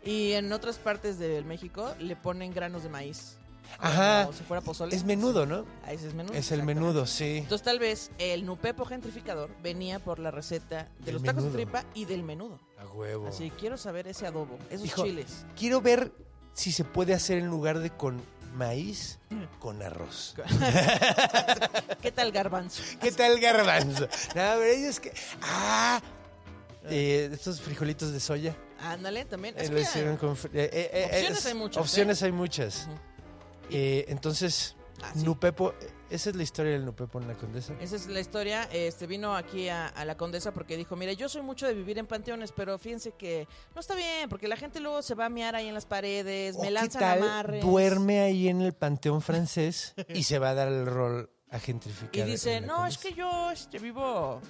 Y en otras partes de México le ponen granos de maíz. Ajá. Como si fuera pozole. Es menudo, ¿no? Ah, ese es menudo. Es el menudo, sí. Entonces tal vez el nupepo gentrificador venía por la receta de Del los tacos menudo. de tripa y del menudo. A huevo. Así quiero saber ese adobo, esos Hijo, chiles. Quiero ver si se puede hacer en lugar de con maíz, con arroz. ¿Qué tal garbanzo? ¿Qué tal garbanzo? No, pero ellos que... Ah, eh, estos frijolitos de soya. Ándale, también. eh, lo hicieron con eh, eh, eh, opciones es- hay muchas, Opciones ¿eh? hay muchas. Eh, entonces, Ah, sí. Nupepo, esa es la historia del Nupepo en la Condesa. Esa es la historia. Este vino aquí a, a la condesa porque dijo, mire, yo soy mucho de vivir en panteones, pero fíjense que no está bien, porque la gente luego se va a mear ahí en las paredes, ¿O me qué lanzan tal amarres. duerme ahí en el panteón francés y se va a dar el rol a gentrificar? Y dice, no, es Condesa"? que yo este, vivo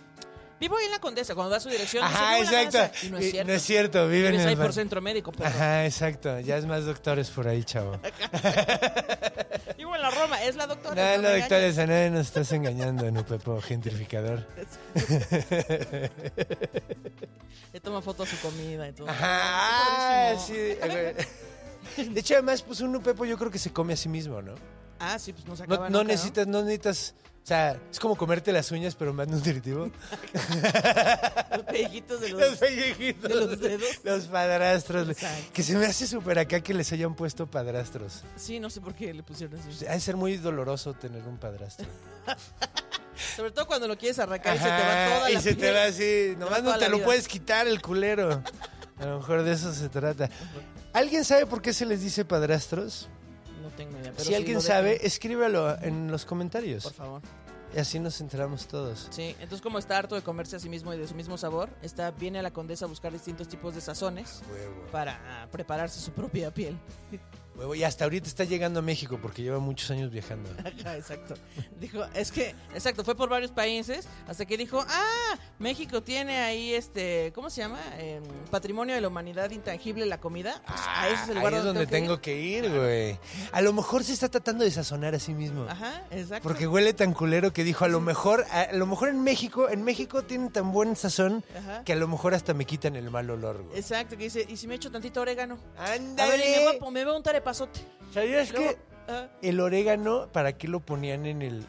Vivo ahí en la Condesa, cuando da su dirección. Ajá, "Vivo en la exacto. Condesa". Y no es cierto. No es cierto, viven en ahí por centro médico, perro. Ajá, exacto. Ya es más doctores por ahí, chavo. Vivo en la Roma, es la doctora. No, no me doctores, a nadie nos estás engañando, Nupepo, gentrificador. Le toma foto a su comida y todo. Ajá, ah, sí. De hecho, además, pues un Nupepo yo creo que se come a sí mismo, ¿no? Ah, sí, pues no se acaba no nunca, necesitas, no necesitas, o sea, es como comerte las uñas, pero más nutritivo. Los pellejitos de los... Los pellejitos. de los dedos. Los padrastros. Exacto. Que se me hace súper acá que les hayan puesto padrastros. Sí, no sé por qué le pusieron así. Ha de ser muy doloroso tener un padrastro. Sobre todo cuando lo quieres arrancar y se te va toda y la se te va así. Nomás no te lo vida. puedes quitar el culero. A lo mejor de eso se trata. ¿Alguien sabe por qué se les dice padrastros? Tengo idea. Pero si alguien sabe, dejan, escríbalo en los comentarios. Por favor. Y así nos enteramos todos. Sí, entonces como está harto de comerse a sí mismo y de su mismo sabor, está viene a la condesa a buscar distintos tipos de sazones Huevo. para prepararse su propia piel. Y hasta ahorita está llegando a México porque lleva muchos años viajando. Ajá, exacto. Dijo, es que, exacto, fue por varios países hasta que dijo, ah, México tiene ahí este, ¿cómo se llama? Em, Patrimonio de la Humanidad Intangible, la comida. Pues, a ese es el lugar Ahí es donde tengo que ir, güey. A lo mejor se está tratando de sazonar a sí mismo. Ajá, exacto. Porque huele tan culero que dijo, a lo mejor, a lo mejor en México, en México tienen tan buen sazón Ajá. que a lo mejor hasta me quitan el mal olor, güey. Exacto, que dice, ¿y si me echo tantito orégano? A ver, y me, ¡Ándale! voy a me un tarepazote. ¿Sabías Luego, que ah, el orégano, para qué lo ponían en el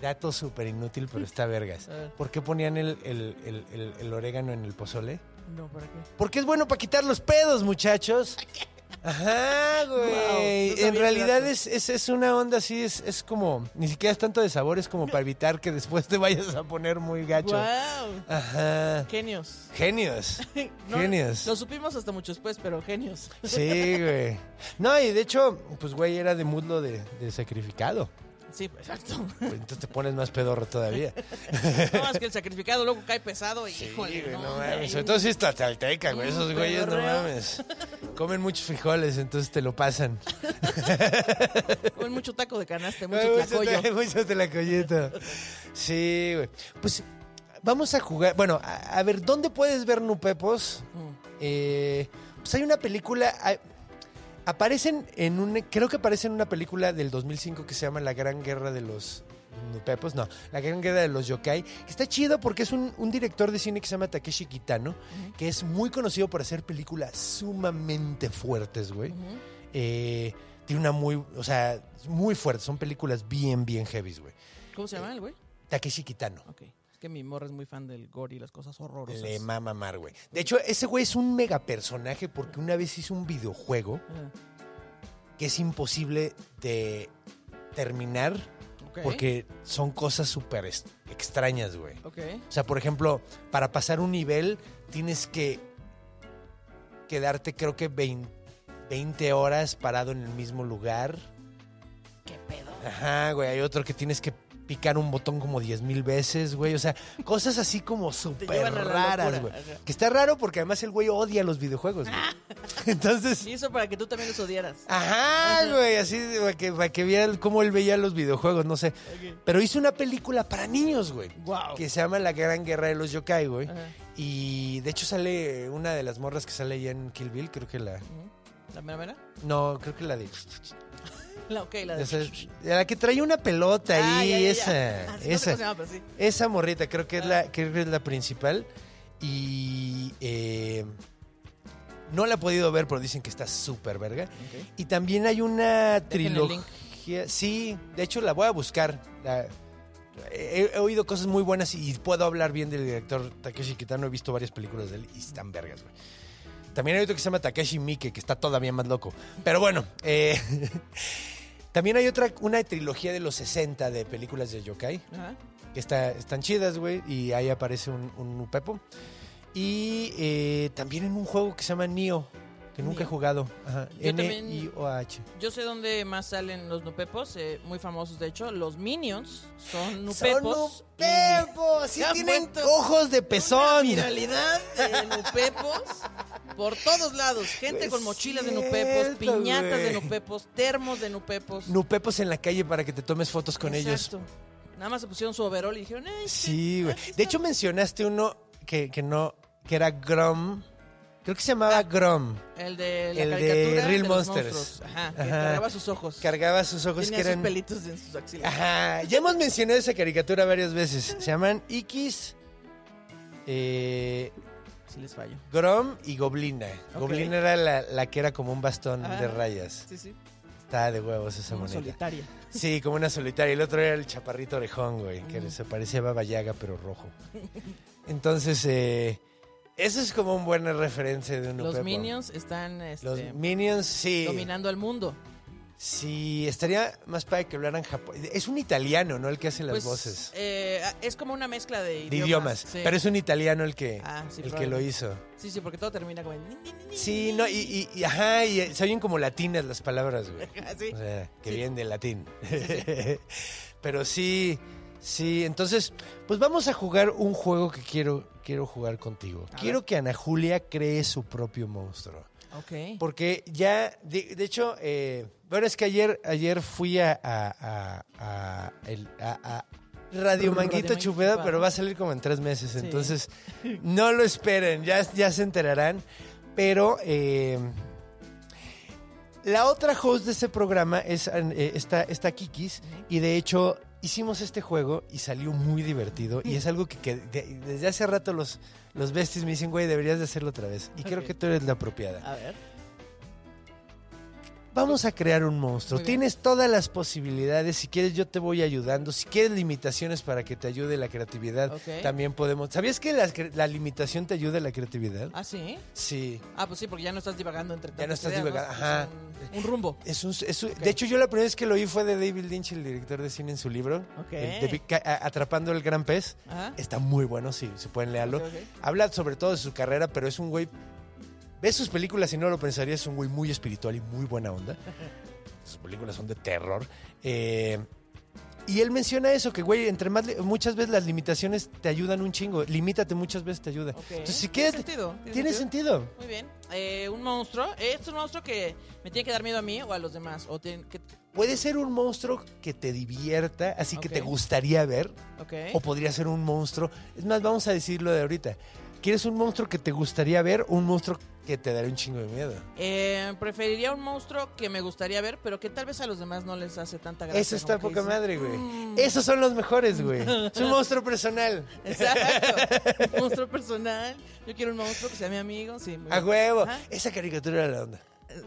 dato súper inútil, pero está vergas? ¿Por qué ponían el, el- el- el- el orégano en el pozole? no, ¿para qué? Porque es bueno para quitar los pedos, muchachos. Ajá, güey. Wow, no sabía en realidad es, es, es una onda así, es, es como, ni siquiera es tanto de sabor, es como para evitar que después te vayas a poner muy gacho. ¡Wow! Ajá. Genios. Genios. No, Genios. Lo supimos hasta mucho después, pero genios. Sí, güey. No, y de hecho, pues, güey, era de muslo de, de sacrificado. Sí, exacto. Pues, Entonces te pones más pedorro todavía. No, es que el sacrificado luego cae pesado y Sí, híjole, güey, no, no mames. Sobre todo si es tlaxcalteca, güey. Esos güeyes, no mames. Comen muchos frijoles, entonces te lo pasan. Comen mucho taco de canasta, mucho Mucho tlacoyo. te- Mucho tlacoyito. Sí, güey. Pues vamos a jugar. Bueno, a, a ver, ¿dónde puedes ver Nupepos? Mm. Eh, pues hay una película. hay- aparecen en un. Creo que aparece en una película del 2005 que se llama La Gran Guerra de los. Nupepos, no, La Gran Guerra de los Yokai. Está chido porque es un, un director de cine que se llama Takeshi Kitano, que es muy conocido por hacer películas sumamente fuertes, güey. Eh, tiene una muy, o sea, muy fuerte. Son películas bien, bien heavy, güey. ¿Cómo se llama el güey? Takeshi Kitano. Ok. Que mi morra es muy fan del gore y las cosas horrorosas. Le mama mar, güey. De hecho, ese güey es un mega personaje porque una vez hizo un videojuego Ah, que es imposible de terminar porque son cosas súper extrañas, güey. O sea, por ejemplo, para pasar un nivel tienes que quedarte, creo que 20, 20 horas parado en el mismo lugar. ¿Qué pedo? Ajá, güey. Hay otro que tienes que picar un botón como 10 mil veces, güey. O sea, cosas así como súper raras, güey. Que está raro porque además el güey odia los videojuegos, güey. Entonces, Y eso para que tú también los odiaras. ajá, güey. Así para que, para que vean cómo él veía los videojuegos, no sé. Pero hizo una película para niños, güey. Wow. Que se llama La Gran Guerra de los Yokai, güey. Y de hecho sale una de las morras que sale allá en Kill Bill, creo que la... ¿La mera mera? No, creo que la de... La, la de... esa- la que traía una pelota Ah, ahí, ya, ya, ya. esa. Ah, sí, no sé esa. llama, sí. Esa morrita, creo que es la, creo que es la principal. Y eh, no la he podido ver, pero dicen que está súper verga. Y también hay una trilogía. Sí, de hecho la voy a buscar. La- he, he oído cosas muy buenas y puedo hablar bien del director Takeshi Kitano. He visto varias películas de él y están vergas, güey. También hay otro que se llama Takeshi Miike, que está todavía más loco. Pero bueno, eh, también hay otra, una trilogía de los 60 de películas de yokai Ajá. que está, están chidas, güey, y ahí aparece un, un Upepo. Y eh, también en un juego que se llama Nio, que nunca he jugado. Ajá. Yo también- N-I-O-H. Yo sé dónde más salen los nupepos, eh, muy famosos de hecho. Los Minions son ¡Son nupepos. y- Upepos! ¡Sí tienen ojos de Una pezón! viralidad de nupepos por todos lados. Gente con mochilas de nupepos, piñatas de nupepos, termos de nupepos. Nupepos en la calle para que te tomes fotos con ellos. Nada más se pusieron su overall y dijeron, "Ay, Sí, güey. De está". hecho, mencionaste uno que, que no, que era Grom. Creo que se llamaba Grom. El de la el de caricatura Real los Monsters. Ajá, que cargaba sus ojos. Cargaba sus ojos Tenía que eran. sus pelitos en sus axilas. Ajá. Ya hemos mencionado esa caricatura varias veces. Se llaman Ikis, eh, Sí les fallo. Grom y Goblina. Goblina era la, la que era como un bastón Ah. de rayas. Sí, sí. Está de huevos esa Como moneda. solitaria. Sí, como una solitaria. El otro era el chaparrito orejón, güey, que se parecía a Baba Yaga, pero rojo. Entonces, eh, eso es como un buena referencia de un Los. Minions están este, Los Minions, sí. dominando al mundo. Sí, estaría más para que hablaran japonés. Es un italiano, ¿no? El que hace las Pues, voces. eh, es como una mezcla de idiomas. de idiomas. sí. Pero es un italiano el que, Ah, sí, el que lo hizo. Sí, sí, porque todo termina como... en Sí, no, y, y, y- ajá, y eh, se oyen como latinas las palabras, güey. Sí. O sea, que Sí. vienen del latín. Pero sí, sí. Entonces, pues vamos a jugar un juego que quiero, quiero jugar contigo. A quiero que Ana Julia cree su propio monstruo. Ok. Porque ya, de, de hecho, eh, bueno, es que ayer, ayer fui a, a, a- el- Radio Manguito Chupeda, Chupeda. pero va a salir como en tres meses. Sí. Entonces, no lo esperen, ya, ya se enterarán. Pero eh, la otra host de ese programa es eh, está, está Kikis, y de hecho hicimos este juego y salió muy divertido. Y es algo que, que de- desde hace rato los, los besties me dicen, güey, deberías de hacerlo otra vez. Y creo Ok. que tú eres la apropiada. A ver. Vamos a crear un monstruo. Tienes todas las posibilidades. Si quieres, yo te voy ayudando. Si quieres limitaciones para que te ayude la creatividad, también podemos. ¿Sabías que la, limitación te ayuda a la creatividad? ¿Ah, sí? Sí. Ah, pues sí, porque ya no estás divagando entre Ya no estás ideas, divagando, ajá. Un, un rumbo. Es un, es un-. De hecho, yo la primera vez que lo oí fue de David Lynch, el director de cine, en su libro. Ok. el de Atrapando el Gran Pez. Ajá. Está muy bueno, sí, se pueden leerlo. Habla sobre todo de su carrera, pero es un güey. Ves sus películas y no lo pensarías, es un güey muy espiritual y muy buena onda. Sus películas son de terror. Eh, y él menciona eso, que güey, entre más muchas veces las limitaciones te ayudan un chingo. Limítate muchas veces te ayuda. Entonces, si ¿Tiene quieres. sentido? Tiene sentido. Muy bien. Eh, un monstruo. ¿Es un monstruo que me tiene que dar miedo a mí o a los demás? O tiene que... Puede ser un monstruo que te divierta, así que te gustaría ver. Ok. O podría ser un monstruo. Es más, vamos a decirlo de ahorita. ¿Quieres un monstruo que te gustaría ver o un monstruo que te daría un chingo de miedo? Eh, preferiría un monstruo que me gustaría ver, pero que tal vez a los demás no les hace tanta gracia. Eso está poca madre, güey. "Mm". Esos son los mejores, güey. Es un monstruo personal. Exacto. Un monstruo personal. Yo quiero un monstruo que sea mi amigo. Sí, A huevo. Ajá. Esa caricatura era la onda.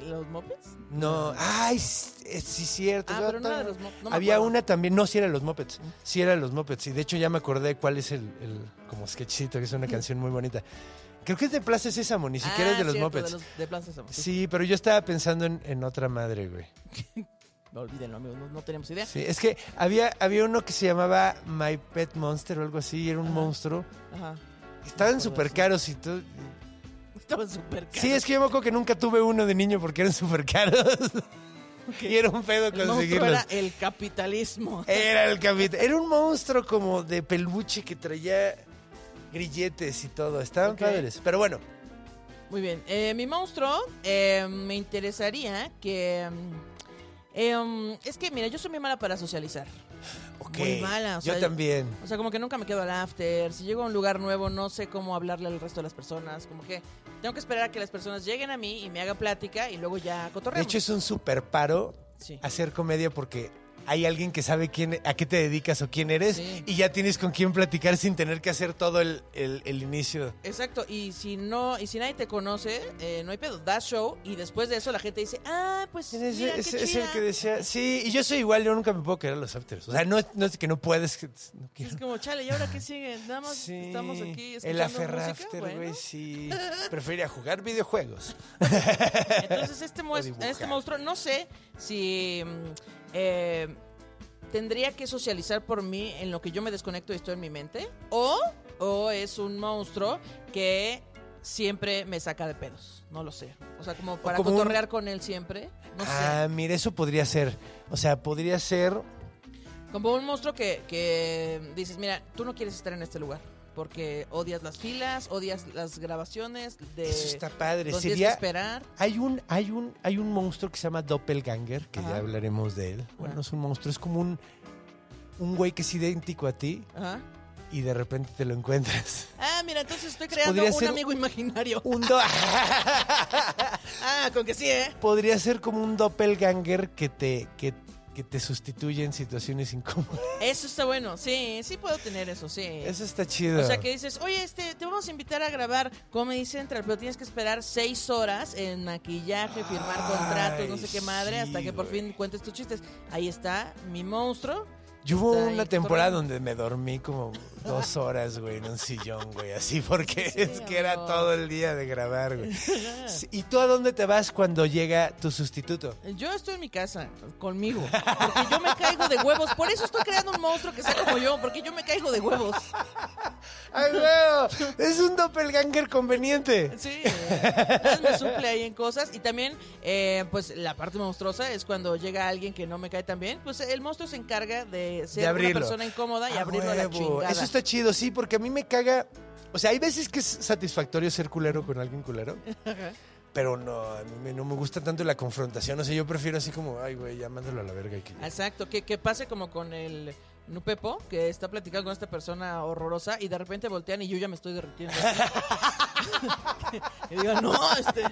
¿Los Muppets? No. Ay, sí, sí, cierto. Ah, pero no era de los Mu- no me Había acuerdo. una también. No, sí era los Muppets. Sí era los Muppets. Y de hecho ya me acordé cuál es el, el como sketchito, que es una canción muy bonita. Creo que es de Plaza Sésamo, ni siquiera Ah, es de los cierto, Muppets. De, los, de Plaza Sésamo, sí. Sí, pero yo estaba pensando en, en otra madre, güey. No, olvídenlo, amigos. No, no tenemos idea. Sí, es que había, había uno que se llamaba My Pet Monster o algo así, y era un monstruo. Ajá. Estaban súper caros y todo. Estaban súper caros. Sí, es que yo me acuerdo que nunca tuve uno de niño porque eran súper caros. y era un pedo El monstruo conseguirlos. era el capitalismo. Era el capitán. Era un monstruo como de peluche que traía grilletes y todo. Estaban Ok. padres. Pero bueno, Muy bien. Eh, mi monstruo, eh, me interesaría que... mm, eh, mm, es que, mira, yo soy muy mala para socializar. Muy mala, o yo sea, también. O sea, como que nunca me quedo al after. Si llego a un lugar nuevo, no sé cómo hablarle al resto de las personas. Como que tengo que esperar a que las personas lleguen a mí y me hagan plática y luego ya De cotorreamos. hecho, es un super paro Sí. hacer comedia porque hay alguien que sabe quién, a qué te dedicas o quién eres Sí. y ya tienes con quién platicar sin tener que hacer todo el, el- el inicio. Exacto, y si no, y si nadie te conoce, eh, no hay pedo, das show y después de eso la gente dice, ah, pues Es, mira, es- qué es el chida". que decía, sí, y yo soy igual, yo nunca me puedo quedar a los afters. O sea, no, es- no es que no puedes, que- no quiero. Es como, chale, ¿y ahora qué sigue? Nada más Sí, estamos aquí el escuchando aferrafter, música. güey, Bueno. sí. Prefería jugar videojuegos. Entonces este, este monstruo, no sé si eh, tendría que socializar por mí en lo que yo me desconecto y estoy en mi mente, o, o es un monstruo que siempre me saca de pedos, no lo sé. O sea, como para como un- cotorrear con él siempre, no sé. ah, mira, eso podría ser. O sea, podría ser. Como un monstruo que, que dices, mira, tú no quieres estar en este lugar. Porque odias las filas, odias las grabaciones de Eso está padre. donde tienes que Sería. esperar. Hay un, hay un, hay un monstruo que se llama Doppelganger, que Ajá. ya hablaremos de él. Bueno, Ajá. no es un monstruo, es como un. un güey que es idéntico a ti Ajá. y de repente te lo encuentras. Ah, mira, entonces estoy creando Podría un ser- amigo imaginario. Un do- Ah, con que sí, ¿eh? Podría ser como un doppelganger que te, que, que te sustituye en situaciones incómodas. Eso está bueno. Sí, sí puedo tener eso, sí. Eso está chido. O sea, que dices, oye, este, te vamos a invitar a grabar Comedy Central, pero tienes que esperar seis horas en maquillaje, firmar Ay, contratos, no sé qué madre, sí, hasta que por fin cuentes tus chistes. Ahí está mi monstruo. Yo hubo una temporada donde me dormí como dos horas, güey, en un sillón, güey, así, porque Sí, es que era todo el día de grabar, güey. ¿Y tú a dónde te vas cuando llega tu sustituto? Yo estoy en mi casa, conmigo, porque yo me caigo de huevos. Por eso estoy creando un monstruo que sea como yo, porque yo me caigo de huevos. ¡Ay, güey! Es un doppelganger conveniente. Sí, entonces me suple ahí en cosas. Y también, eh, pues la parte monstruosa es cuando llega alguien que no me cae tan bien. Pues el monstruo se encarga de ser De una abrirlo. persona incómoda y A abrirlo a la chingada. Eso está chido, sí, porque a mí me caga. O sea, hay veces que es satisfactorio ser culero con alguien culero. Pero no, a mí no me gusta tanto la confrontación. O sea, yo prefiero así como, ay, güey, ya mándalo a la verga. y que- Exacto, que, que pase como con el Nupepo, que está platicando con esta persona horrorosa y de repente voltean y yo ya me estoy derritiendo. y digo, no, este,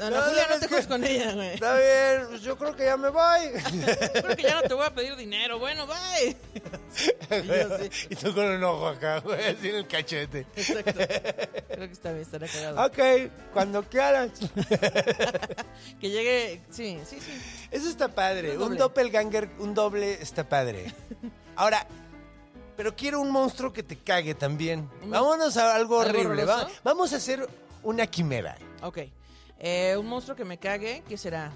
Ana No, Julia, no, te juntes con ella, güey. Está bien, pues yo creo que ya me voy. Creo que ya no te voy a pedir dinero. Bueno, bye. Y yo así, y tú con un ojo acá, güey, así en el cachete. exacto. Creo que está bien, estará cagado. Ok, cuando quieras. Que llegue, sí, sí, sí. Eso está padre. Un Un doppelganger, un doble está padre. Ahora, pero quiero un monstruo que te cague también. Vámonos a algo ¿Algo horrible. Va- horroroso? vamos a hacer una quimera. Ok. Eh, un monstruo que me cague, ¿qué será?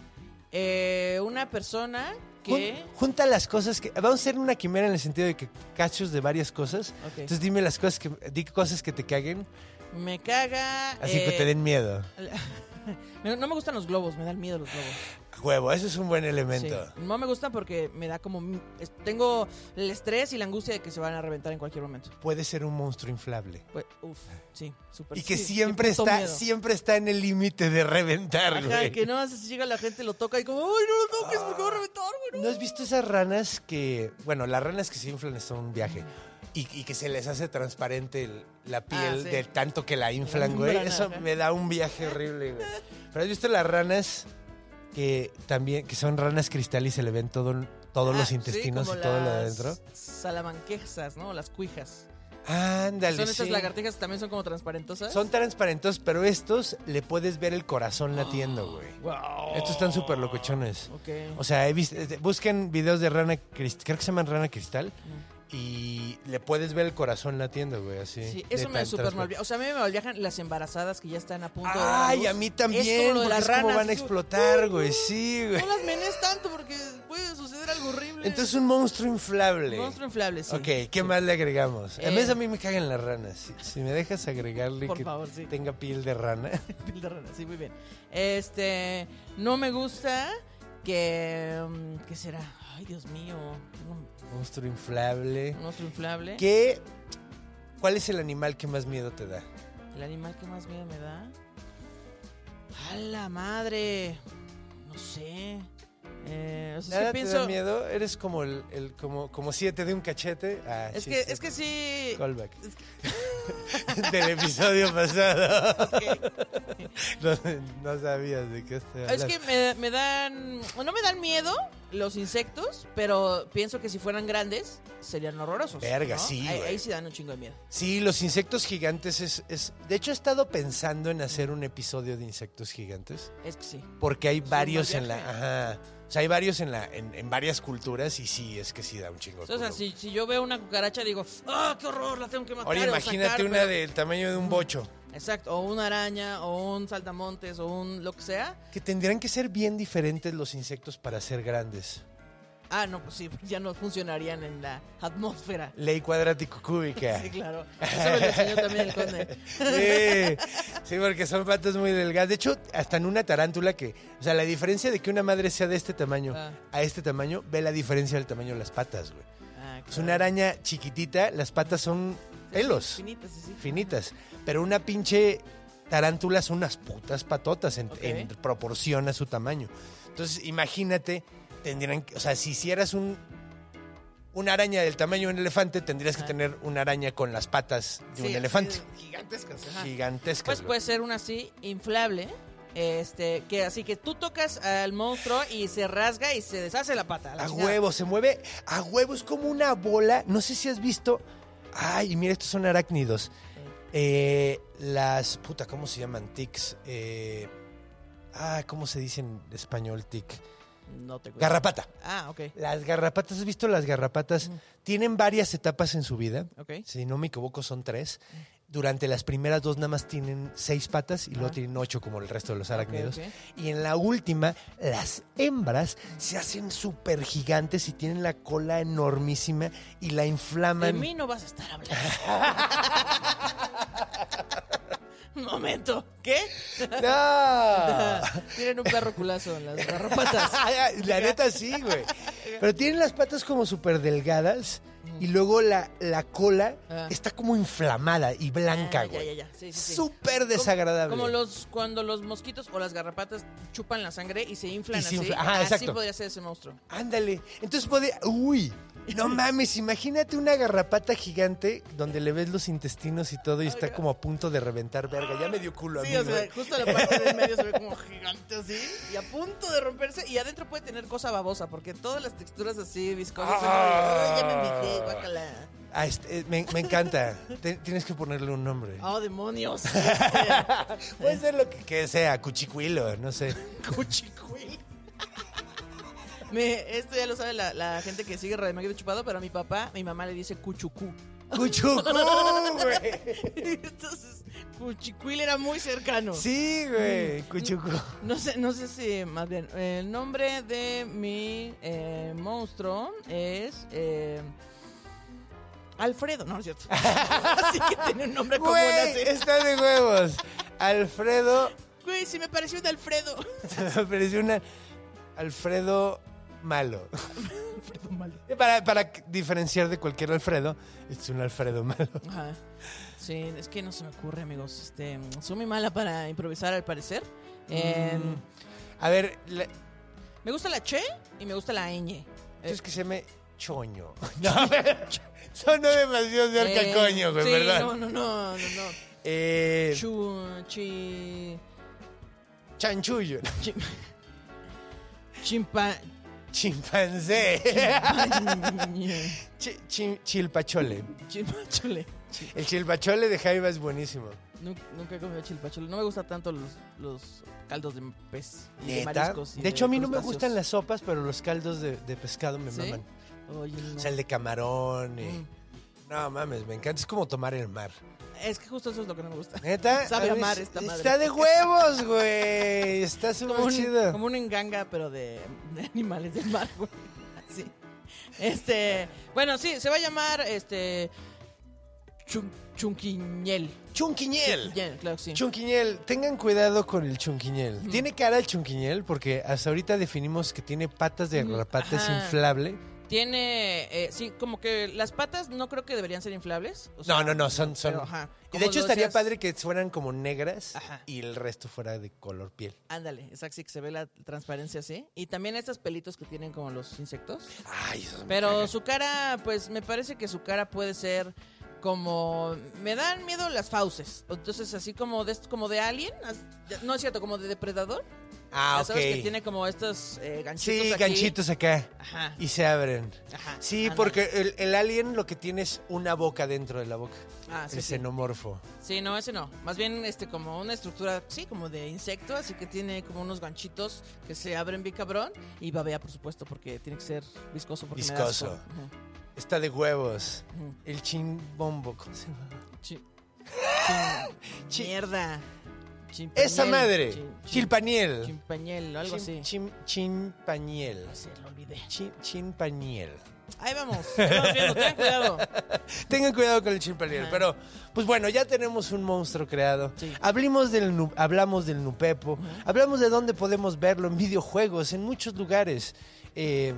Eh, una persona que... Jun- junta las cosas que. Vamos a hacer una quimera en el sentido de que cachos de varias cosas. Ok. Entonces dime las cosas que. Di cosas que te caguen. Me caga... Así que eh, te den miedo. No me gustan los globos, me dan miedo los globos. Huevo, eso es un buen elemento. Sí. No me gustan porque me da como... Tengo el estrés y la angustia de que se van a reventar en cualquier momento. Puede ser un monstruo inflable. Pues, uf, sí, súper Y que sí, siempre está, miedo. siempre está en el límite de reventar, Ajá, güey. que no hace si llega la gente, lo toca y como, ¡ay, no lo toques porque va a reventar, güey! ¿No has visto esas ranas que, bueno, las ranas que se inflan son un viaje y, y que se les hace transparente el- la piel Ah, sí. de tanto que la inflan, güey? Eso me da un viaje horrible, güey. Pero has visto las ranas que también, que son ranas cristal y se le ven todo, todos Ah, los sí, intestinos como y todo lo de adentro? Salamanquesas, ¿no? Las cuijas. Ándale, son estas sí. lagartijas que también son como transparentosas. Son transparentes, pero estos le puedes ver el corazón latiendo, güey. Wow. Estos están súper locochones. Ok. O sea, he visto, busquen videos de rana cristal, creo que se llaman rana cristal, y le puedes ver el corazón latiendo, güey, así. Sí, eso me transpa- mal. O sea, a mí me malviajan las embarazadas que ya están a punto de. dar a Ay, luz. a mí Es también, como lo de porque las es como ranas. van a explotar, güey, sí, güey. No las menes tanto porque puede suceder algo horrible. Entonces un monstruo inflable. Monstruo inflable, sí. Ok, ¿qué más le agregamos? Eh. En vez a mí me cagan las ranas. Si, si me dejas agregarle Por que favor, sí. tenga piel de rana. Piel de rana, sí, muy bien. Este, no me gusta que... mm, ¿Qué será? Ay, Dios mío. Tengo un monstruo inflable. monstruo inflable. ¿Qué? ¿Cuál es el animal que más miedo te da? ¿El animal que más miedo me da? ¡A la madre! No sé. Eh, o sea, ¿Nada que te pienso... da miedo? Eres como el, el- como, como siete de un cachete. Ah, Es sí, que, sí. es que sí... Callback. Del episodio pasado. no, no sabías de qué estoy Es que me, me dan... No me dan miedo los insectos, pero pienso que si fueran grandes serían horrorosos. Verga, ¿no? sí, Ahí, sí dan un chingo de miedo. Sí, los insectos gigantes es, es... De hecho, he estado pensando en hacer un episodio de insectos gigantes. Es que sí. Porque hay varios en la... Ajá. Sea, hay varios en, la, en, en varias culturas y sí, es que sí da un chingo. O sea, culo. si, si yo veo una cucaracha digo, ¡ah, qué horror! La tengo que matar. Ahora imagínate sacar", una pero- del tamaño de un bocho. Exacto, o una araña, o un saltamontes, o un lo que sea. Que tendrían que ser bien diferentes los insectos para ser grandes. Ah, no, pues sí, ya no funcionarían en la atmósfera. Ley cuadrático cúbica. Sí, claro. Eso me lo enseñó también el conde. Sí, sí, porque son patas muy delgadas. De hecho, hasta en una tarántula que, o sea, la diferencia de que una madre sea de este tamaño Ah. a este tamaño, ve la diferencia del tamaño de las patas, güey. Ah, Es claro. una araña chiquitita, las patas son pelos, sí, Finitas, sí, sí. finitas, pero una pinche tarántula son unas putas patotas en proporción a su tamaño. Entonces, imagínate, tendrían que, o sea, si hicieras un una araña del tamaño de un elefante, tendrías que tener una araña con las patas de Sí, un elefante. Gigantescas. ajá. Gigantescas. Pues güey. puede ser una así, inflable. Este, que así que tú tocas al monstruo y se rasga y se deshace la pata. la A chingada. huevo, se mueve a huevo, es como una bola. No sé si has visto. Ay, mira, estos son arácnidos. Eh, las. Puta, ¿cómo se llaman? Tics. Eh, ah, ¿cómo se dice en español tic? No te Garrapata. Ah, ok. Las garrapatas, ¿has visto las garrapatas? Tienen varias etapas en su vida. Ok. Si no me equivoco, son tres. Durante las primeras dos nada más tienen seis patas y luego tienen ocho como el resto de los arácnidos. Y en la última, las hembras se hacen súper gigantes y tienen la cola enormísima y la De inflaman. mí no vas a estar hablando. Un momento. ¿Qué? ¡No! Tienen un perro culazo en las garrapatas. la neta sí, güey. Pero tienen las patas como súper delgadas y luego la, la cola Ah. está como inflamada y blanca, Ah, ya, güey. ya, ya. Sí, sí. Súper desagradable. Como los cuando los mosquitos o las garrapatas chupan la sangre y se inflan Y se así. ajá, así podría ser ese monstruo. Ándale. Entonces puede. Uy. No mames, imagínate una garrapata gigante donde le ves los intestinos y todo y está como a punto de reventar verga. Ya me dio culo a Sí, mí, o sea, güey. justo la parte del medio se ve como gigante así y a punto de romperse y adentro puede tener cosa babosa porque todas las texturas así viscosas son "Ay, ya me envicié, guácala. Ah, este, eh, me, me encanta. Te- tienes que ponerle un nombre. Oh, demonios. Puede ser lo que, que sea, cuchicuilo, no sé. Cuchicuil. Me, esto ya lo sabe la, la gente que sigue Radio Chupado, pero a mi papá, mi mamá le dice cuchucú. Cuchucú, güey. Entonces, cuchicuil era muy cercano. Sí, güey, cuchucú. No sé, no sé si, más bien, el nombre de mi eh, monstruo es eh, Alfredo, no, no es cierto. Así que tiene un nombre común así. está de huevos. Alfredo, Güey, sí me pareció un Alfredo. me pareció una... Alfredo malo. Alfredo malo. Para, para diferenciar de cualquier Alfredo, es un Alfredo malo. Ajá. Sí, es que no se me ocurre, amigos. Este, soy muy mala para improvisar, al parecer. Eh, A ver, la- Me gusta la che y me gusta la ñ. es que se llame choño. No, sonó demasiado cerca Eh, coño, güey, sí, ¿verdad? No, no, no, no, no. Eh, Chu, chi, chanchullo, chi- chimpa, chimpancé, Chi- chi- chilpachole. chimpachole. Chi- El chilpachole de Jaiba es buenísimo. Nunca, nunca he comido chilpachole. No me gustan tanto los, los caldos de pez y de ¿Neta? mariscos. y De hecho, a mí no me gustan las sopas, pero los caldos de, de pescado me ¿Sí? maman. Oye, no. O sea, el de camarón y... Mm. No mames, me encanta. Es como tomar el mar. Es que justo eso es lo que no me gusta. ¿Neta? Sabe a mí mar es- esta madre. Está de huevos, güey. Está súper chido. como un enganga, pero de, de animales del mar, güey. Así. Este, bueno, sí, se va a llamar este chun- Chunquiñel. Chunquiñel. Chunquiñel, claro que sí. Chunquiñel, tengan cuidado con el chunquiñel. Tiene cara el chunquiñel porque hasta ahorita definimos que tiene patas de Mm, garrapata, es inflable. Tiene, eh, sí, como que las patas no creo que deberían ser inflables. o No, sea, no, no, son... son... pero, ajá, y de hecho estaría padre que fueran como negras Ajá. y el resto fuera de color piel. Ándale, exacto, sí, que se ve la transparencia así. Y también estos pelitos que tienen como los insectos. Ay, eso Pero su cara, pues me parece que su cara puede ser como me dan miedo las fauces. Entonces así como de como de alien, no es cierto, como de depredador. Ah, Ya ok. sabes que tiene como estos eh, ganchitos Sí, aquí. ganchitos acá. Ajá. Y se abren. Ajá. Sí, ándale. porque el, el alien lo que tiene es una boca dentro de la boca. Ah, sí, el sí. xenomorfo. Sí, no, ese no. Más bien este como una estructura, sí, como de insecto, así que tiene como unos ganchitos que se abren bien cabrón y babea, por supuesto, porque tiene que ser viscoso porque me da Viscoso. Está de huevos. El chimbombo. ¿Cómo se llama? Chin- Mierda. Chimpañel. Esa madre. Chin- chin- Chilpaniel. Chimpañel, algo así. chim- chimpañel. Sí, lo olvidé. Chimpañel. Ahí vamos. ahí vamos viendo, ten cuidado. Tengan cuidado con el chimpaniel. Ajá. Pero, pues bueno, ya tenemos un monstruo creado. Sí. Hablamos del, nu- hablamos del Nupepo. Hablamos de dónde podemos verlo en videojuegos, en muchos lugares. Eh,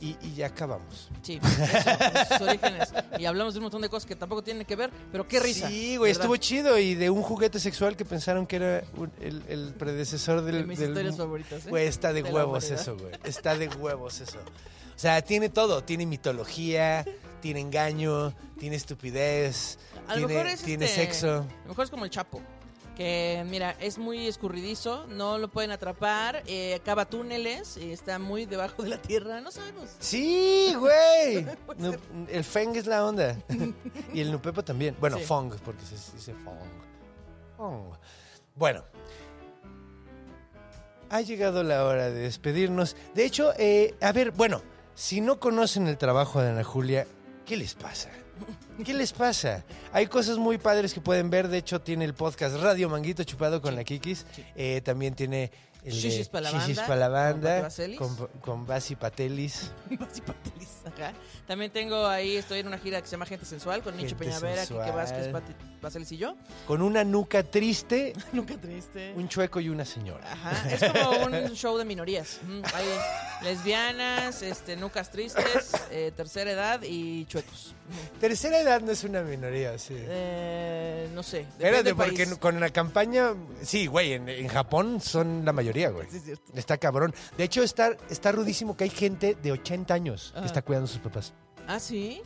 y, y ya acabamos. Sí, eso, sus orígenes. Y hablamos de un montón de cosas que tampoco tienen que ver, pero qué risa. Sí, güey, estuvo chido. Y de un juguete sexual que pensaron que era un- el, el predecesor De del. mis del- historias favoritas. ¿eh? Güey, está de, De huevos eso, güey. Está de huevos eso. O sea, tiene todo. Tiene mitología, tiene engaño, tiene estupidez, A lo tiene, mejor es tiene este, sexo. A lo mejor es como el Chapo. Que, mira, es muy escurridizo, no lo pueden atrapar, eh, cava túneles, eh, está muy debajo de la tierra, no sabemos. Sí, güey. El Feng es la onda. y el Nupepo también. Bueno, Sí. Fong, porque se dice Fong. Fong. Bueno. Ha llegado la hora de despedirnos. De hecho, eh, a ver, bueno, si no conocen el trabajo de Ana Julia, ¿qué les pasa? ¿Qué les pasa? Hay cosas muy padres que pueden ver. De hecho, tiene el podcast Radio Manguito Chupado con la Kikis. Eh, también tiene el Shishis pa' la Shishis banda, pa' la con banda, con, con Basi Patelis. Basi Patelis, ajá. También tengo ahí, estoy en una gira que se llama Gente Sensual con Nicho Peñavera, Kike. Vázquez, Pati Vaselis y yo. Con una nuca triste, Nunca triste. un chueco y una señora. Ajá, es como un show de minorías. Hay lesbianas, este, nucas tristes, eh, tercera edad y chuecos. Tercera edad no es una minoría, sí. Eh, no sé. Espérate, porque país. con la campaña, sí, güey, en, en Japón son la mayoría, güey. Sí, es cierto. Está cabrón. De hecho, está, está rudísimo que hay gente de 80 años que Ajá. está cuidando a sus papás. ¿Ah, sí?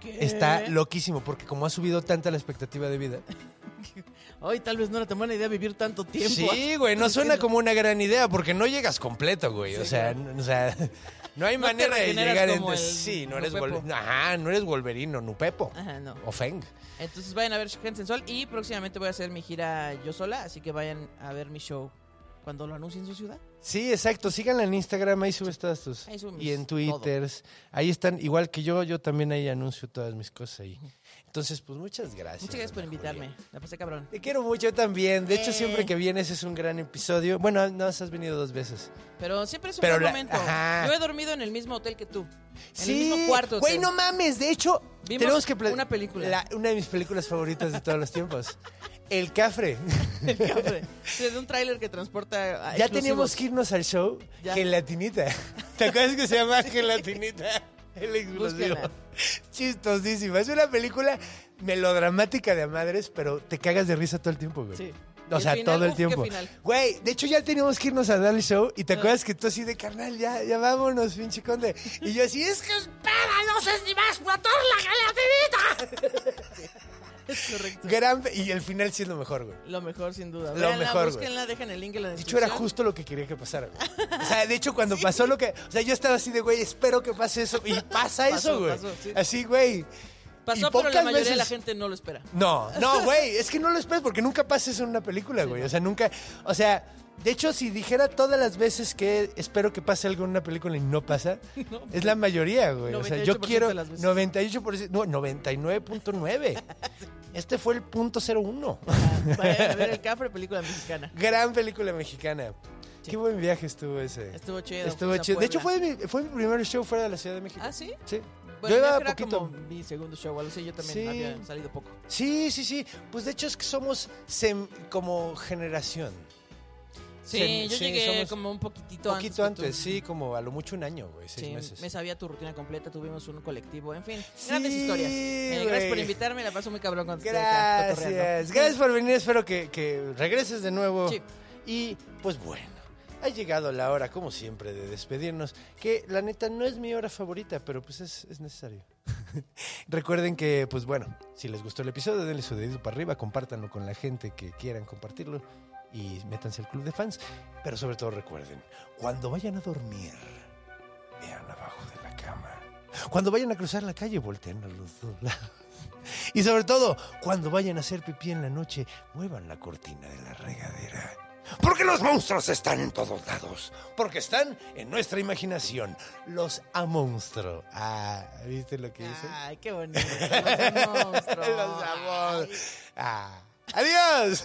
¿Qué? Está loquísimo porque como ha subido tanta la expectativa de vida. Ay, tal vez no era tan buena idea vivir tanto tiempo. Sí, güey, no suena como una gran idea porque no llegas completo, güey. Sí, o, sea, claro. n- o sea, no hay No te manera de regeneras llegar en... como el Sí, no eres Nupepo. Wolverine. Ajá, no eres Wolverine o Nupepo. Ajá, no. O Feng. Entonces vayan a ver Gente Sensual y próximamente voy a hacer mi gira yo sola, así que vayan a ver mi show cuando lo anuncie en su ciudad. Sí, exacto. Síganla en Instagram, ahí subes todas tus. Ahí Y en Twitter. Ahí están, igual que yo, yo también ahí anuncio todas mis cosas ahí. Entonces, pues muchas gracias. Muchas gracias por invitarme. Julia. La pasé cabrón. Te quiero mucho también. De hecho, Eh. siempre que vienes es un gran episodio. Bueno, no has venido dos veces. Pero siempre es un Pero buen la- momento. ajá. Yo he dormido en el mismo hotel que tú. En sí, el mismo cuarto. Güey, no mames. De hecho, Vimos tenemos que una película. la- una de mis películas favoritas de todos los tiempos. El Cafre. El café. Sí, de un tráiler que transporta a ya exclusivos. teníamos que irnos al show. Ya. Gelatinita. ¿Te acuerdas que se llama Gelatinita? El. Búsquenla. Chistosísima. Es una película melodramática de a madres, pero te cagas de risa todo el tiempo, güey. Sí. O sea, final, todo el uf, tiempo. Güey, de hecho ya teníamos que irnos a dar el show y te Ah. acuerdas que tú así de carnal, ya, ya vámonos, pinche conde. Y yo así, es que espera, no sé si vas a matar la gelatinita. Es correcto. Gran, y el final siendo mejor, güey. Lo mejor, sin duda. Lo Véanla, mejor, güey. búsquenla, dejen el link en la De hecho, descripción. era justo lo que quería que pasara, güey. O sea, de hecho, cuando pasó lo que. O sea, yo estaba así de, güey, espero que pase eso. Y pasa Pasó, eso, güey. pasó, sí. Así, güey. Pasó, pero la mayoría de veces- la gente no lo espera. No, no, güey. Es que no lo esperes porque nunca pasa eso en una película, güey. O sea, nunca. O sea, de hecho, si dijera todas las veces que espero que pase algo en una película y no pasa, es la mayoría, güey. O sea, yo 98% quiero. de las veces. 98%. No, 99.9. Este fue el punto 01. Vayan a ver el Cafre, película mexicana. Gran película mexicana. Qué buen viaje estuvo ese. Estuvo chido. Estuvo chido. De hecho, fue mi, fue mi primer show fuera de la Ciudad de México. ¿Ah, sí? Sí. Bueno, yo iba era poquito. como mi segundo show, algo así. Yo también Sí. había salido poco. Sí, sí, sí. Pues de hecho es que somos sem- como generación. Sí, yo sí, llegué como un poquitito, poquito antes. que antes, tú. sí, como a lo mucho un año, güey, seis Sí, meses. me sabía tu rutina completa, tuvimos un colectivo, en fin, Sí, grandes historias. Eh, gracias por invitarme, la paso muy cabrón cuando estoy acá. Gracias, gracias por venir, espero que, que regreses de nuevo. Sí. Y pues bueno, ha llegado la hora, como siempre, de despedirnos, que la neta no es mi hora favorita, pero pues es, es necesario. Recuerden que, pues bueno, si les gustó el episodio, denle su dedito para arriba, compártanlo con la gente que quieran compartirlo y métanse al club de fans. Pero sobre todo recuerden, cuando vayan a dormir, vean abajo de la cama. Cuando vayan a cruzar la calle, volteen a los dos lados. Y sobre todo, cuando vayan a hacer pipí en la noche, muevan la cortina de la regadera. Porque los monstruos están en todos lados. Porque están en nuestra imaginación. Los amonstro. Ah, ¿viste lo que hice? Ay, qué bonito. Los monstruos. Los amo. Ah. ¡Adiós!